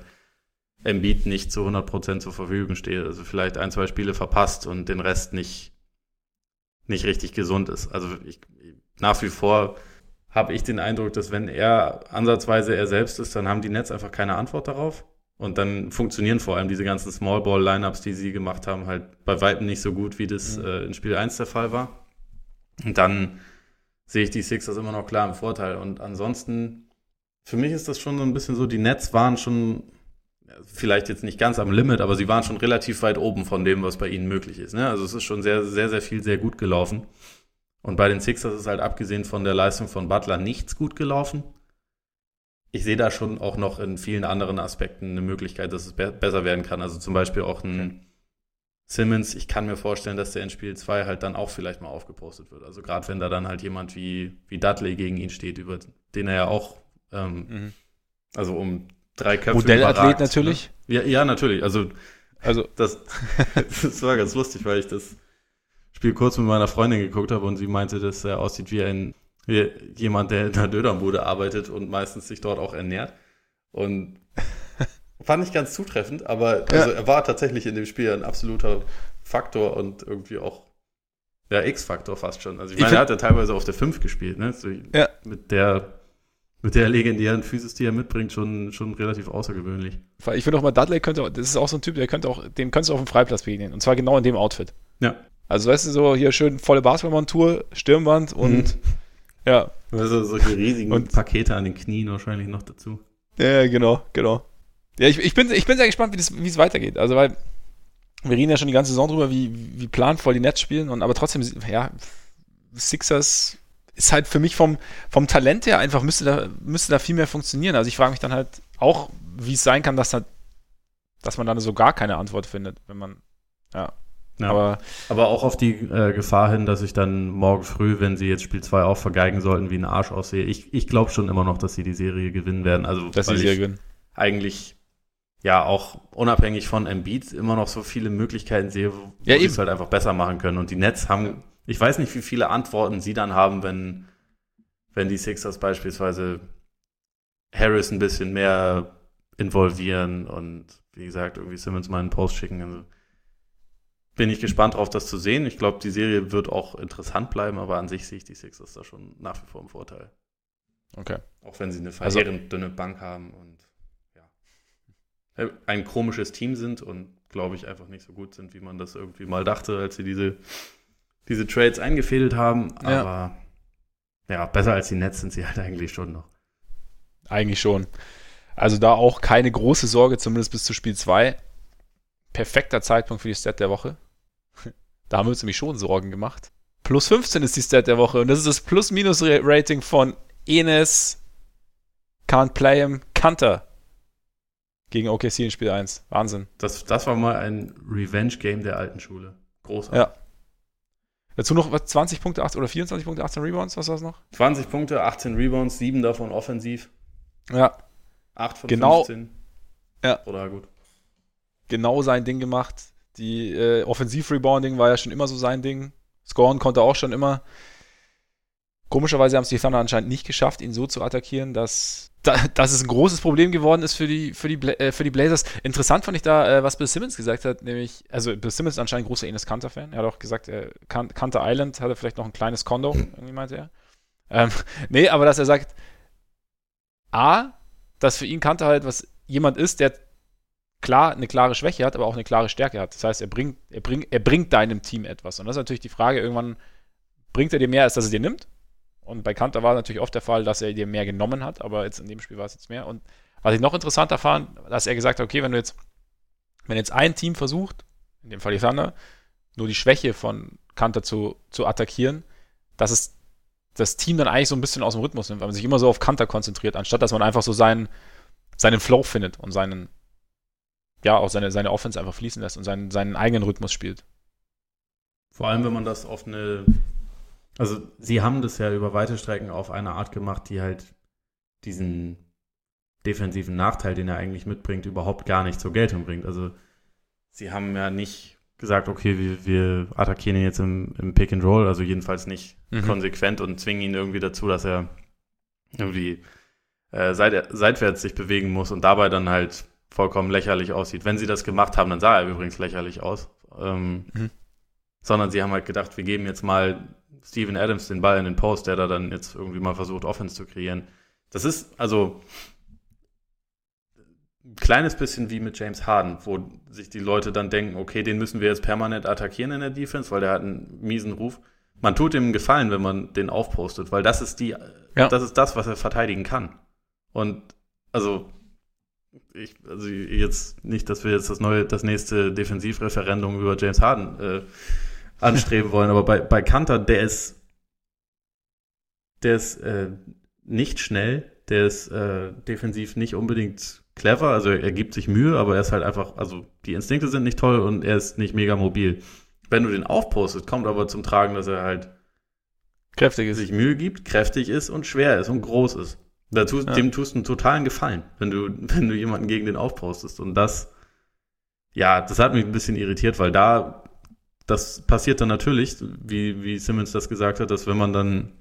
Embiid nicht zu 100% zur Verfügung steht. Also vielleicht ein, zwei Spiele verpasst und den Rest nicht, nicht richtig gesund ist. Also ich, nach wie vor habe ich den Eindruck, dass wenn er ansatzweise er selbst ist, dann haben die Nets einfach keine Antwort darauf. Und dann funktionieren vor allem diese ganzen Small Ball Lineups, die sie gemacht haben, halt bei weitem nicht so gut, wie das mhm. äh, in Spiel 1 der Fall war. Und dann sehe ich die Sixers immer noch klar im Vorteil. Und ansonsten, für mich ist das schon so ein bisschen so, die Nets waren schon, vielleicht jetzt nicht ganz am Limit, aber sie waren schon relativ weit oben von dem, was bei ihnen möglich ist. Ne? Also es ist schon sehr, sehr, sehr viel, sehr gut gelaufen. Und bei den Sixers ist halt abgesehen von der Leistung von Butler nichts gut gelaufen. Ich sehe da schon auch noch in vielen anderen Aspekten eine Möglichkeit, dass es be besser werden kann. Also zum Beispiel auch ein. Simmons. Ich kann mir vorstellen, dass der in Spiel 2 halt dann auch vielleicht mal aufgepostet wird. Also gerade wenn da dann halt jemand wie, wie Dudley gegen ihn steht, über den er ja auch, ähm, mhm. also um drei Köpfe Modellathlet überragt, natürlich. Ne? Ja, ja, natürlich. Also, also das, (laughs) das war ganz lustig, weil ich das Spiel kurz mit meiner Freundin geguckt habe und sie meinte, dass er aussieht wie ein wie jemand, der in der Dönerbude arbeitet und meistens sich dort auch ernährt. Und fand ich ganz zutreffend, aber ja. also er war tatsächlich in dem Spiel ein absoluter Faktor und irgendwie auch ja, X-Faktor fast schon. Also ich, ich meine, er hat ja teilweise auf der 5 gespielt, ne? So ja. Mit der Mit der legendären Physis, die er mitbringt, schon, schon relativ außergewöhnlich. Ich finde auch mal, Dudley könnte, das ist auch so ein Typ, der könnte auch, dem könntest du auf dem Freiplatz begegnen. Und zwar genau in dem Outfit. Ja. Also, weißt du, so hier schön volle Basketballmontur, Stirnband und mhm. ja. Also solche riesigen und, Pakete an den Knien wahrscheinlich noch dazu. Ja, genau, genau. Ja, ich, ich, bin, ich bin sehr gespannt, wie, das, wie es weitergeht. Also, weil wir reden ja schon die ganze Saison drüber, wie, wie planvoll die Nets spielen, und aber trotzdem, ja, Sixers ist halt für mich vom, vom Talent her einfach, müsste da, müsste da viel mehr funktionieren. Also ich frage mich dann halt auch, wie es sein kann, dass, da, dass man dann so gar keine Antwort findet, wenn man, ja. ja aber, aber auch auf die äh, Gefahr hin, dass ich dann morgen früh, wenn sie jetzt Spiel 2 auch vergeigen sollten, wie ein Arsch aussehe. Ich, ich glaube schon immer noch, dass sie die Serie gewinnen werden. Also, dass sie sie gewinnen. Eigentlich ja auch unabhängig von Embiid immer noch so viele Möglichkeiten sehe, wo ja, sie es halt einfach besser machen können. Und die Nets haben ich weiß nicht, wie viele Antworten sie dann haben, wenn, wenn die Sixers beispielsweise Harris ein bisschen mehr involvieren und wie gesagt, irgendwie Simmons mal einen Post schicken. Also bin ich gespannt drauf, das zu sehen. Ich glaube, die Serie wird auch interessant bleiben, aber an sich sehe ich die Sixers da schon nach wie vor im Vorteil. Okay. Auch wenn sie eine also verheerend also, dünne Bank haben und ein komisches Team sind und glaube ich einfach nicht so gut sind, wie man das irgendwie mal dachte, als sie diese diese Trades eingefädelt haben. Ja. Aber ja, besser als die Nets sind sie halt eigentlich schon noch. Eigentlich schon. Also da auch keine große Sorge, zumindest bis zu Spiel 2. Perfekter Zeitpunkt für die Stat der Woche. (laughs) Da haben wir uns nämlich schon Sorgen gemacht. Plus 15 ist die Stat der Woche und das ist das Plus-Minus-Rating von Enes Can't Play Him Kanter gegen OKC in Spiel 1. Wahnsinn. Das, das war mal ein Revenge-Game der alten Schule. Großartig. Ja, Dazu noch was, 20 Punkte 18, oder 24 Punkte, 18 Rebounds, was war das noch? 20 Punkte, 18 Rebounds, 7 davon offensiv. Ja. 8 von genau, 15. Ja. Oder gut. Genau sein Ding gemacht. Die äh, Offensiv-Rebounding war ja schon immer so sein Ding. Scoren konnte auch schon immer. Komischerweise haben es die Thunder anscheinend nicht geschafft, ihn so zu attackieren, dass da, dass es ein großes Problem geworden ist für die, für die, äh, für die Blazers. Interessant fand ich da, äh, was Bill Simmons gesagt hat, nämlich, also Bill Simmons ist anscheinend großer Enes Kanter-Fan. Er hat auch gesagt, kan Kanter Island hatte vielleicht noch ein kleines Kondo, irgendwie meinte er. Ähm, (laughs) nee, aber dass er sagt, A, dass für ihn Kanter halt was jemand ist, der klar eine klare Schwäche hat, aber auch eine klare Stärke hat. Das heißt, er bringt, er bringt, er bringt deinem Team etwas. Und das ist natürlich die Frage, irgendwann bringt er dir mehr, als dass er dir nimmt. Und bei Kanter war natürlich oft der Fall, dass er dir mehr genommen hat, aber jetzt in dem Spiel war es jetzt mehr. Und was ich noch interessanter fand, dass er gesagt hat, okay, wenn du jetzt, wenn jetzt ein Team versucht, in dem Fall die Thunder, nur die Schwäche von Kanter zu, zu attackieren, dass es das Team dann eigentlich so ein bisschen aus dem Rhythmus nimmt, weil man sich immer so auf Kanter konzentriert, anstatt dass man einfach so seinen, seinen Flow findet und seinen, ja, auch seine, seine Offense einfach fließen lässt und seinen, seinen eigenen Rhythmus spielt. Vor allem, wenn man das auf eine also sie haben das ja über weite Strecken auf eine Art gemacht, die halt diesen defensiven Nachteil, den er eigentlich mitbringt, überhaupt gar nicht zur Geltung bringt. Also sie haben ja nicht gesagt, okay, wir, wir attackieren ihn jetzt im, im Pick and Roll, also jedenfalls nicht mhm. konsequent und zwingen ihn irgendwie dazu, dass er irgendwie äh, seit, seitwärts sich bewegen muss und dabei dann halt vollkommen lächerlich aussieht. Wenn sie das gemacht haben, dann sah er übrigens lächerlich aus. Ähm, mhm. Sondern sie haben halt gedacht, wir geben jetzt mal Steven Adams den Ball in den Post, der da dann jetzt irgendwie mal versucht, Offense zu kreieren. Das ist also ein kleines bisschen wie mit James Harden, wo sich die Leute dann denken, okay, den müssen wir jetzt permanent attackieren in der Defense, weil der hat einen miesen Ruf. Man tut ihm einen Gefallen, wenn man den aufpostet, weil das ist die, ja. das ist das, was er verteidigen kann. Und also ich, also jetzt nicht, dass wir jetzt das neue, das nächste Defensivreferendum über James Harden äh, anstreben wollen. Aber bei, bei Kanter, der ist, der ist äh, nicht schnell, der ist äh, defensiv nicht unbedingt clever, also er gibt sich Mühe, aber er ist halt einfach, also die Instinkte sind nicht toll und er ist nicht mega mobil. Wenn du den aufpostest, kommt aber zum Tragen, dass er halt kräftig ist. sich Mühe gibt, kräftig ist und schwer ist und groß ist. Dazu, ja. Dem tust du einen totalen Gefallen, wenn du, (laughs) wenn du jemanden gegen den aufpostest. Und das, ja, das hat mich ein bisschen irritiert, weil da das passiert dann natürlich, wie, wie Simmons das gesagt hat, dass wenn man dann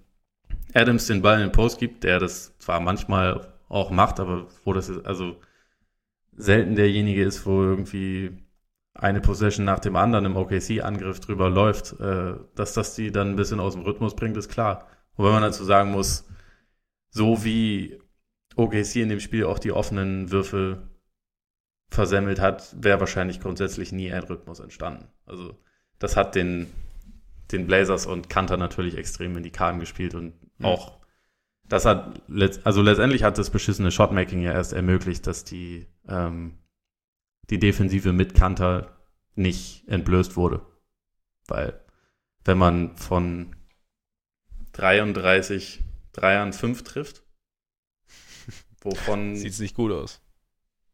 Adams den Ball in den Post gibt, der das zwar manchmal auch macht, aber wo das ist, also selten derjenige ist, wo irgendwie eine Possession nach dem anderen im OKC-Angriff drüber läuft, äh, dass das die dann ein bisschen aus dem Rhythmus bringt, ist klar. Wenn man dazu sagen muss, so wie OKC in dem Spiel auch die offenen Würfe versemmelt hat, wäre wahrscheinlich grundsätzlich nie ein Rhythmus entstanden. Also das hat den, den Blazers und Kanter natürlich extrem in die Karten gespielt und mhm. auch das hat, also letztendlich hat das beschissene Shotmaking ja erst ermöglicht, dass die, ähm, die Defensive mit Kanter nicht entblößt wurde. Weil, wenn man von 33 Dreiern 5 trifft, (laughs) wovon. Sieht nicht gut aus.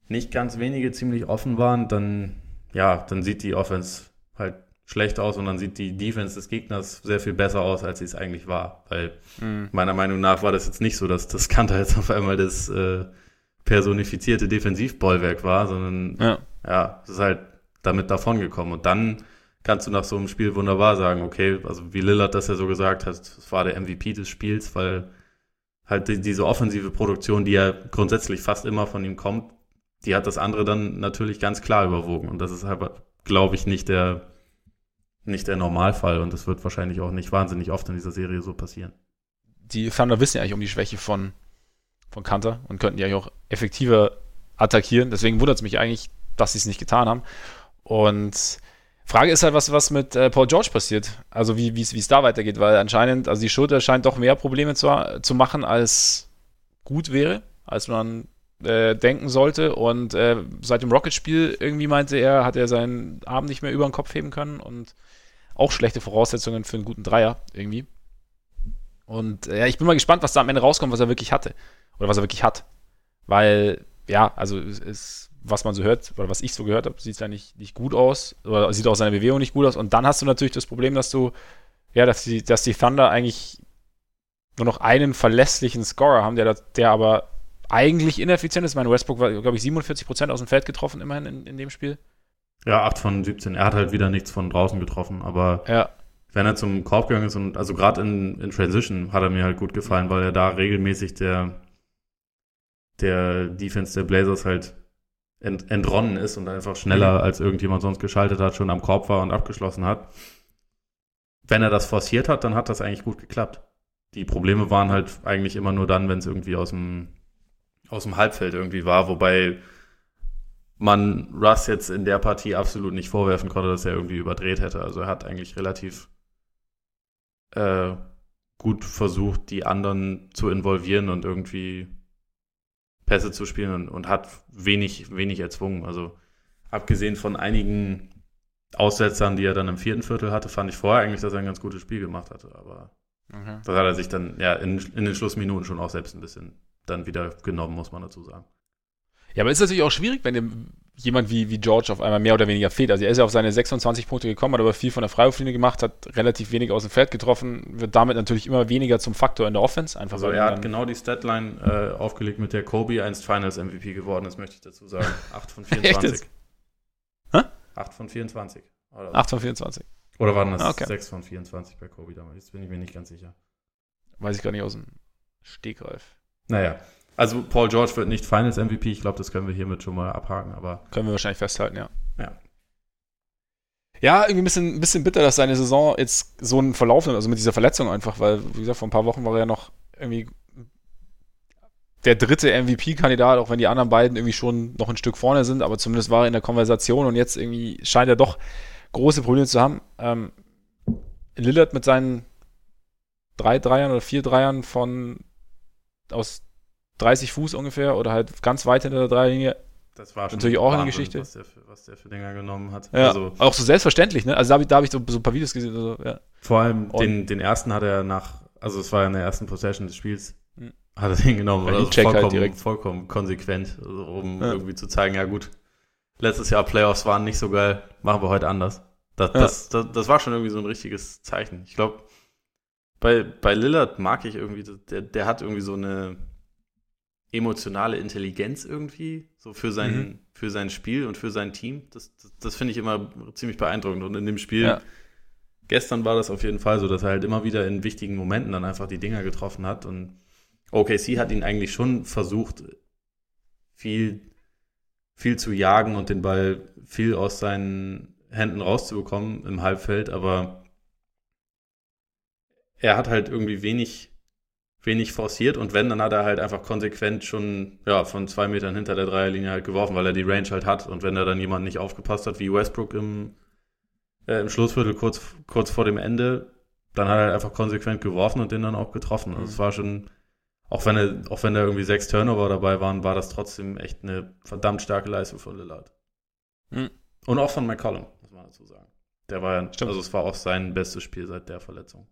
Nicht ganz wenige ziemlich offen waren, dann, ja, dann sieht die Offense halt schlecht aus und dann sieht die Defense des Gegners sehr viel besser aus, als sie es eigentlich war. Weil mhm. meiner Meinung nach war das jetzt nicht so, dass das Kanter jetzt auf einmal das äh, personifizierte Defensivbollwerk war, sondern ja, ja es ist halt damit davongekommen. Und dann kannst du nach so einem Spiel wunderbar sagen, okay, also wie Lillard das ja so gesagt hat, das war der MVP des Spiels, weil halt die, diese offensive Produktion, die ja grundsätzlich fast immer von ihm kommt, die hat das andere dann natürlich ganz klar überwogen. Und das ist halt, glaube ich, nicht der, nicht der Normalfall und das wird wahrscheinlich auch nicht wahnsinnig oft in dieser Serie so passieren. Die Thunder wissen ja eigentlich um die Schwäche von, von Kanter und könnten ja auch effektiver attackieren. Deswegen wundert es mich eigentlich, dass sie es nicht getan haben. Und Frage ist halt, was, was mit äh, Paul George passiert. Also wie es da weitergeht, weil anscheinend, also die Schulter scheint doch mehr Probleme zu, zu machen, als gut wäre, als man äh, denken sollte. Und äh, seit dem Rocket-Spiel irgendwie meinte er, hat er seinen Arm nicht mehr über den Kopf heben können und auch schlechte Voraussetzungen für einen guten Dreier irgendwie. Und äh, ja, ich bin mal gespannt, was da am Ende rauskommt, was er wirklich hatte. Oder was er wirklich hat. Weil, ja, also es was man so hört, oder was ich so gehört habe, sieht ja nicht, nicht gut aus, oder sieht auch seine Bewegung nicht gut aus. Und dann hast du natürlich das Problem, dass du, ja, dass die, dass die Thunder eigentlich nur noch einen verlässlichen Scorer haben, der, der aber eigentlich ineffizient ist. Mein Westbrook war, glaube ich, 47% aus dem Feld getroffen, immerhin in, in dem Spiel. Ja, 8 von 17. Er hat halt wieder nichts von draußen getroffen, aber ja. wenn er zum Korb gegangen ist und also gerade in, in Transition hat er mir halt gut gefallen, weil er da regelmäßig der, der Defense der Blazers halt ent, entronnen ist und einfach schneller mhm. als irgendjemand sonst geschaltet hat, schon am Korb war und abgeschlossen hat. Wenn er das forciert hat, dann hat das eigentlich gut geklappt. Die Probleme waren halt eigentlich immer nur dann, wenn es irgendwie aus dem, aus dem Halbfeld irgendwie war, wobei man Russ jetzt in der Partie absolut nicht vorwerfen konnte, dass er irgendwie überdreht hätte. Also er hat eigentlich relativ äh, gut versucht, die anderen zu involvieren und irgendwie Pässe zu spielen und, und hat wenig, wenig erzwungen. Also abgesehen von einigen Aussetzern, die er dann im vierten Viertel hatte, fand ich vorher eigentlich, dass er ein ganz gutes Spiel gemacht hatte. Aber okay. das hat er sich dann ja in, in den Schlussminuten schon auch selbst ein bisschen dann wieder genommen, muss man dazu sagen. Ja, aber ist natürlich auch schwierig, wenn dem jemand wie, wie George auf einmal mehr oder weniger fehlt. Also er ist ja auf seine 26 Punkte gekommen, hat aber viel von der Freiwurflinie gemacht, hat relativ wenig aus dem Feld getroffen, wird damit natürlich immer weniger zum Faktor in der Offense. Einfach also er hat genau die Statline äh, aufgelegt, mit der Kobe einst Finals MVP geworden ist, möchte ich dazu sagen. (laughs) 8 von 24. Hä? 8 von 24. Oder 8 von 24. Oder waren das okay. 6 von 24 bei Kobe damals? Jetzt bin ich mir nicht ganz sicher. Weiß ich gar nicht aus dem Stegreif. Naja, also Paul George wird nicht Finals MVP, ich glaube, das können wir hiermit schon mal abhaken, aber. Können wir wahrscheinlich festhalten, ja. Ja. Ja, irgendwie ein bisschen, ein bisschen bitter, dass seine Saison jetzt so einen Verlauf nimmt, also mit dieser Verletzung einfach, weil, wie gesagt, vor ein paar Wochen war er ja noch irgendwie der dritte MVP-Kandidat, auch wenn die anderen beiden irgendwie schon noch ein Stück vorne sind, aber zumindest war er in der Konversation und jetzt irgendwie scheint er doch große Probleme zu haben. Ähm, Lillard mit seinen drei Dreiern oder vier Dreiern von aus 30 Fuß ungefähr oder halt ganz weit hinter der Dreierlinie. Das war schon natürlich auch eine Geschichte. Was der, für, was der für Dinger genommen hat. Ja, also, auch so selbstverständlich, ne? Also da habe ich, hab ich so, so, ein paar Videos gesehen. Also, ja. Vor allem den, den ersten hat er nach, also es war ja in der ersten Possession des Spiels, hm. hat er den genommen. Also vollkommen, halt direkt. vollkommen konsequent, also um ja. irgendwie zu zeigen, ja gut, letztes Jahr Playoffs waren nicht so geil, machen wir heute anders. Das, ja. das, das, das war schon irgendwie so ein richtiges Zeichen. Ich glaube, bei, bei Lillard mag ich irgendwie, der, der hat irgendwie so eine emotionale Intelligenz irgendwie, so für sein, mhm. für sein Spiel und für sein Team. Das, das, das finde ich immer ziemlich beeindruckend. Und in dem Spiel, ja. gestern war das auf jeden Fall so, dass er halt immer wieder in wichtigen Momenten dann einfach die Dinger getroffen hat. Und OKC hat ihn eigentlich schon versucht, viel, viel zu jagen und den Ball viel aus seinen Händen rauszubekommen im Halbfeld, aber er hat halt irgendwie wenig wenig forciert und wenn, dann hat er halt einfach konsequent schon ja, von zwei Metern hinter der Dreierlinie halt geworfen, weil er die Range halt hat und wenn da dann jemand nicht aufgepasst hat, wie Westbrook im, äh, im Schlussviertel kurz, kurz vor dem Ende, dann hat er halt einfach konsequent geworfen und den dann auch getroffen. Also es war schon, auch wenn er, auch wenn da irgendwie sechs Turnover dabei waren, war das trotzdem echt eine verdammt starke Leistung von Lillard. Mhm. Und auch von McCollum, muss man dazu sagen. Der war ja, also es war auch sein bestes Spiel seit der Verletzung.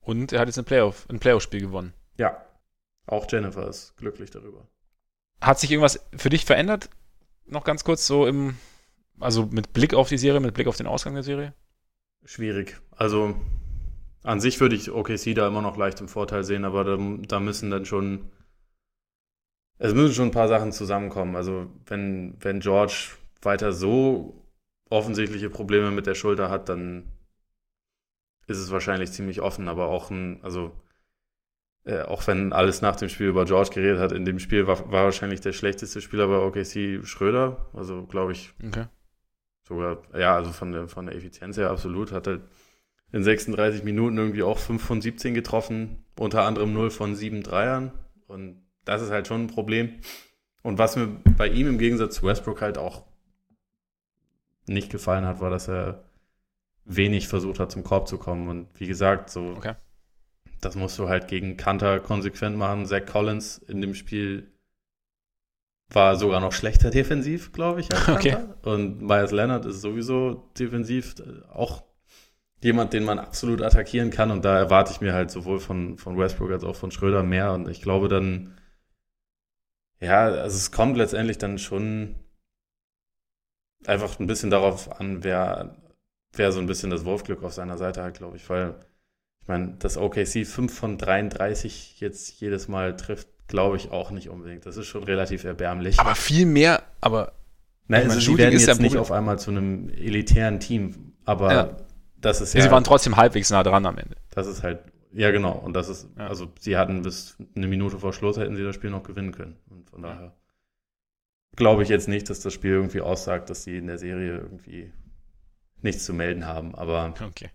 Und er hat jetzt ein Playoff, ein Playoff-Spiel gewonnen. Ja. Auch Jennifer ist glücklich darüber. Hat sich irgendwas für dich verändert? Noch ganz kurz so im, also mit Blick auf die Serie, mit Blick auf den Ausgang der Serie? Schwierig. Also an sich würde ich OKC da immer noch leicht im Vorteil sehen, aber da, da müssen dann schon, es müssen schon ein paar Sachen zusammenkommen. Also wenn, wenn George weiter so offensichtliche Probleme mit der Schulter hat, dann ist es wahrscheinlich ziemlich offen, aber auch ein, also äh, auch wenn alles nach dem Spiel über George geredet hat, in dem Spiel war, war wahrscheinlich der schlechteste Spieler bei OKC Schröder. Also glaube ich okay. sogar, ja, also von der, von der Effizienz her absolut. Hat er in 36 Minuten irgendwie auch 5 von 17 getroffen, unter anderem 0 von 7 Dreiern. Und das ist halt schon ein Problem. Und was mir bei ihm im Gegensatz zu Westbrook halt auch nicht gefallen hat, war, dass er wenig versucht hat, zum Korb zu kommen. Und wie gesagt, so okay. Das musst du halt gegen Kanter konsequent machen. Zach Collins in dem Spiel war sogar noch schlechter defensiv, glaube ich, als (laughs) okay. Und Myers Leonard ist sowieso defensiv auch jemand, den man absolut attackieren kann. Und da erwarte ich mir halt sowohl von, von Westbrook als auch von Schröder mehr. Und ich glaube dann, ja, also es kommt letztendlich dann schon einfach ein bisschen darauf an, wer, wer so ein bisschen das Wurfglück auf seiner Seite hat, glaube ich. Weil ich meine, dass OKC 5 von 33 jetzt jedes Mal trifft, glaube ich auch nicht unbedingt. Das ist schon relativ erbärmlich. Aber viel mehr, aber. Nein, also sie werden jetzt nicht auf einmal zu einem elitären Team, aber ja. das ist ja. Sie waren trotzdem halbwegs nah dran am Ende. Das ist halt, ja genau. Und das ist, ja. also sie hatten bis eine Minute vor Schluss hätten sie das Spiel noch gewinnen können. Und von daher glaube ich jetzt nicht, dass das Spiel irgendwie aussagt, dass sie in der Serie irgendwie nichts zu melden haben. Aber okay.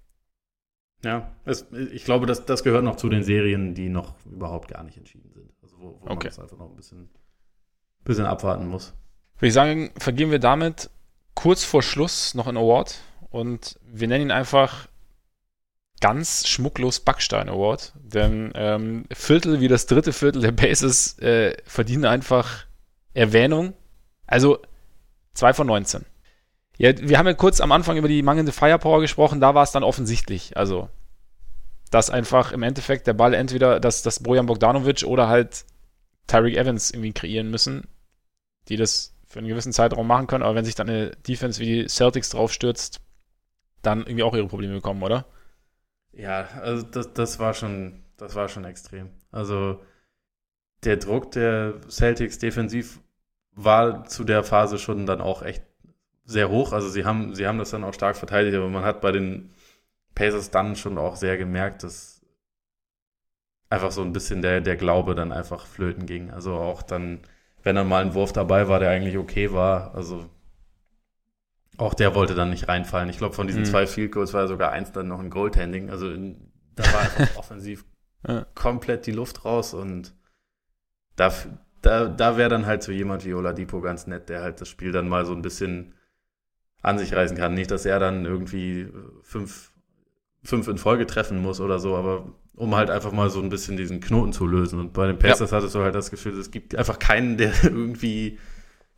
Ja, es, ich glaube, das, das gehört noch zu den Serien, die noch überhaupt gar nicht entschieden sind. Also wo, wo okay. man das einfach noch ein bisschen, bisschen abwarten muss. Würde ich sagen, vergeben wir damit kurz vor Schluss noch einen Award und wir nennen ihn einfach ganz schmucklos Backstein Award, denn ähm, Viertel wie das dritte Viertel der Bases äh, verdienen einfach Erwähnung. Also 2 von 19. Ja, wir haben ja kurz am Anfang über die mangelnde Firepower gesprochen, da war es dann offensichtlich. Also, dass einfach im Endeffekt der Ball entweder, dass, dass Bojan Bogdanovic oder halt Tyreek Evans irgendwie kreieren müssen, die das für einen gewissen Zeitraum machen können, aber wenn sich dann eine Defense wie die Celtics draufstürzt, dann irgendwie auch ihre Probleme bekommen, oder? Ja, also das, das war schon, das war schon extrem. Also der Druck der Celtics defensiv war zu der Phase schon dann auch echt sehr hoch. Also sie haben, sie haben das dann auch stark verteidigt, aber man hat bei den Pacers dann schon auch sehr gemerkt, dass einfach so ein bisschen der, der Glaube dann einfach flöten ging. Also auch dann, wenn dann mal ein Wurf dabei war, der eigentlich okay war, also auch der wollte dann nicht reinfallen. Ich glaube, von diesen mhm. zwei Field Goals war sogar eins dann noch ein Goaltending. Also in, da war einfach (laughs) offensiv ja. komplett die Luft raus und da, da, da wäre dann halt so jemand wie Oladipo ganz nett, der halt das Spiel dann mal so ein bisschen an sich reißen kann. Nicht, dass er dann irgendwie fünf, fünf in Folge treffen muss oder so, aber um halt einfach mal so ein bisschen diesen Knoten zu lösen. Und bei den Pacers ja. hattest du halt das Gefühl, es gibt einfach keinen, der (laughs) irgendwie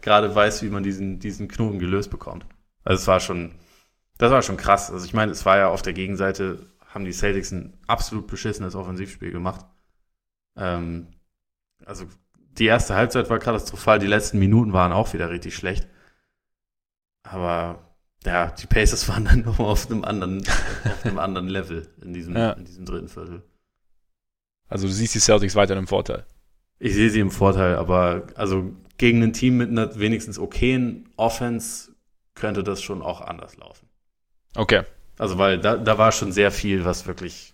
gerade weiß, wie man diesen, diesen Knoten gelöst bekommt. Also es war schon, das war schon krass. Also ich meine, es war ja auf der Gegenseite, haben die Celtics ein absolut beschissenes Offensivspiel gemacht. Ähm, also die erste Halbzeit war katastrophal, die letzten Minuten waren auch wieder richtig schlecht. Aber ja, die Pacers waren dann nochmal auf einem anderen, auf einem anderen Level in diesem, ja. in diesem dritten Viertel. Also du siehst die Celtics weiter im Vorteil. Ich sehe sie im Vorteil, aber also gegen ein Team mit einer wenigstens okayen Offense könnte das schon auch anders laufen. Okay. Also weil da, da war schon sehr viel, was wirklich,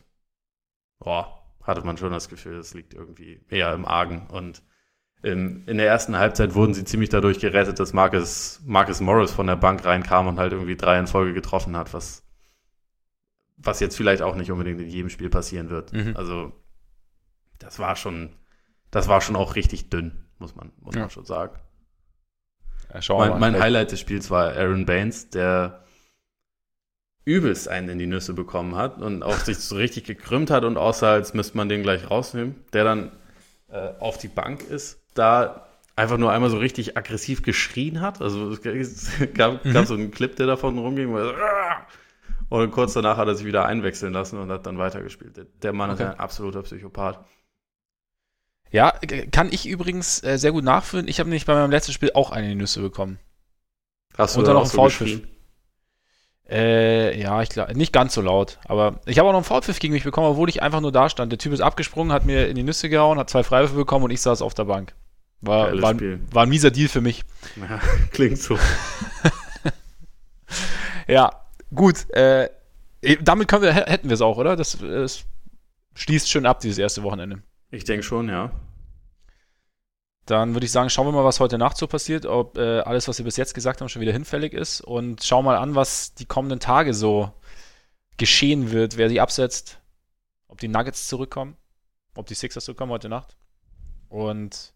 boah, hatte man schon das Gefühl, das liegt irgendwie eher im Argen. Und in, in der ersten Halbzeit wurden sie ziemlich dadurch gerettet, dass Marcus, Marcus Morris von der Bank reinkam und halt irgendwie drei in Folge getroffen hat, was, was jetzt vielleicht auch nicht unbedingt in jedem Spiel passieren wird. Mhm. Also das war schon, das war schon auch richtig dünn, muss man, muss ja. man schon sagen. Ja, mein, mein Highlight des Spiels war Aaron Baines, der übelst einen in die Nüsse bekommen hat und auch sich so richtig gekrümmt hat und aussah, als müsste man den gleich rausnehmen, der dann äh, auf die Bank ist, da einfach nur einmal so richtig aggressiv geschrien hat. Also es gab, mhm. gab so einen Clip, der davon rumging, so, und kurz danach hat er sich wieder einwechseln lassen und hat dann weitergespielt. Der Mann okay. ist ein absoluter Psychopath. Ja, kann ich übrigens äh, sehr gut nachfühlen. Ich habe nämlich bei meinem letzten Spiel auch eine Nüsse bekommen. Hast du und dann noch einen so Foulpfiff. Äh, ja, ich glaube, nicht ganz so laut. Aber ich habe auch noch einen Foulpfiff gegen mich bekommen, obwohl ich einfach nur da stand. Der Typ ist abgesprungen, hat mir in die Nüsse gehauen, hat zwei Freiwürfe bekommen und ich saß auf der Bank. War, war, war, ein mieser Deal für mich. Ja, (laughs) klingt so. (laughs) ja, gut. Äh, damit können wir, hätten wir es auch, oder? Das, das schließt schön ab, dieses erste Wochenende. Ich denke schon, ja. Dann würde ich sagen, schauen wir mal, was heute Nacht so passiert, ob äh, alles, was wir bis jetzt gesagt haben, schon wieder hinfällig ist. Und schauen mal an, was die kommenden Tage so geschehen wird, wer sie absetzt, ob die Nuggets zurückkommen, ob die Sixers zurückkommen heute Nacht. Und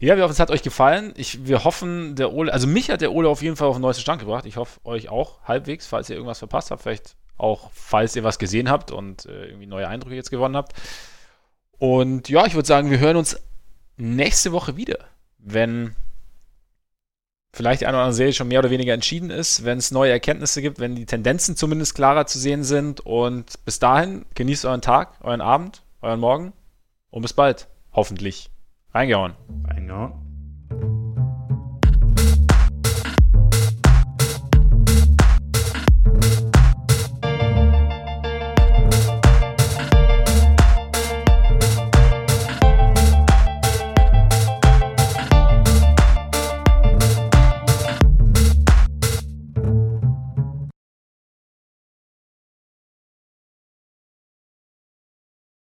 ja, wir hoffen, es hat euch gefallen. Ich, wir hoffen, der Ole, also mich hat der Ole auf jeden Fall auf den neuesten Stand gebracht. Ich hoffe, euch auch halbwegs, falls ihr irgendwas verpasst habt. Vielleicht auch, falls ihr was gesehen habt und äh, irgendwie neue Eindrücke jetzt gewonnen habt. Und ja, ich würde sagen, wir hören uns nächste Woche wieder, wenn vielleicht die eine oder andere Serie schon mehr oder weniger entschieden ist, wenn es neue Erkenntnisse gibt, wenn die Tendenzen zumindest klarer zu sehen sind. Und bis dahin genießt euren Tag, euren Abend, euren Morgen und bis bald. Hoffentlich. Reingehauen. Reingehauen.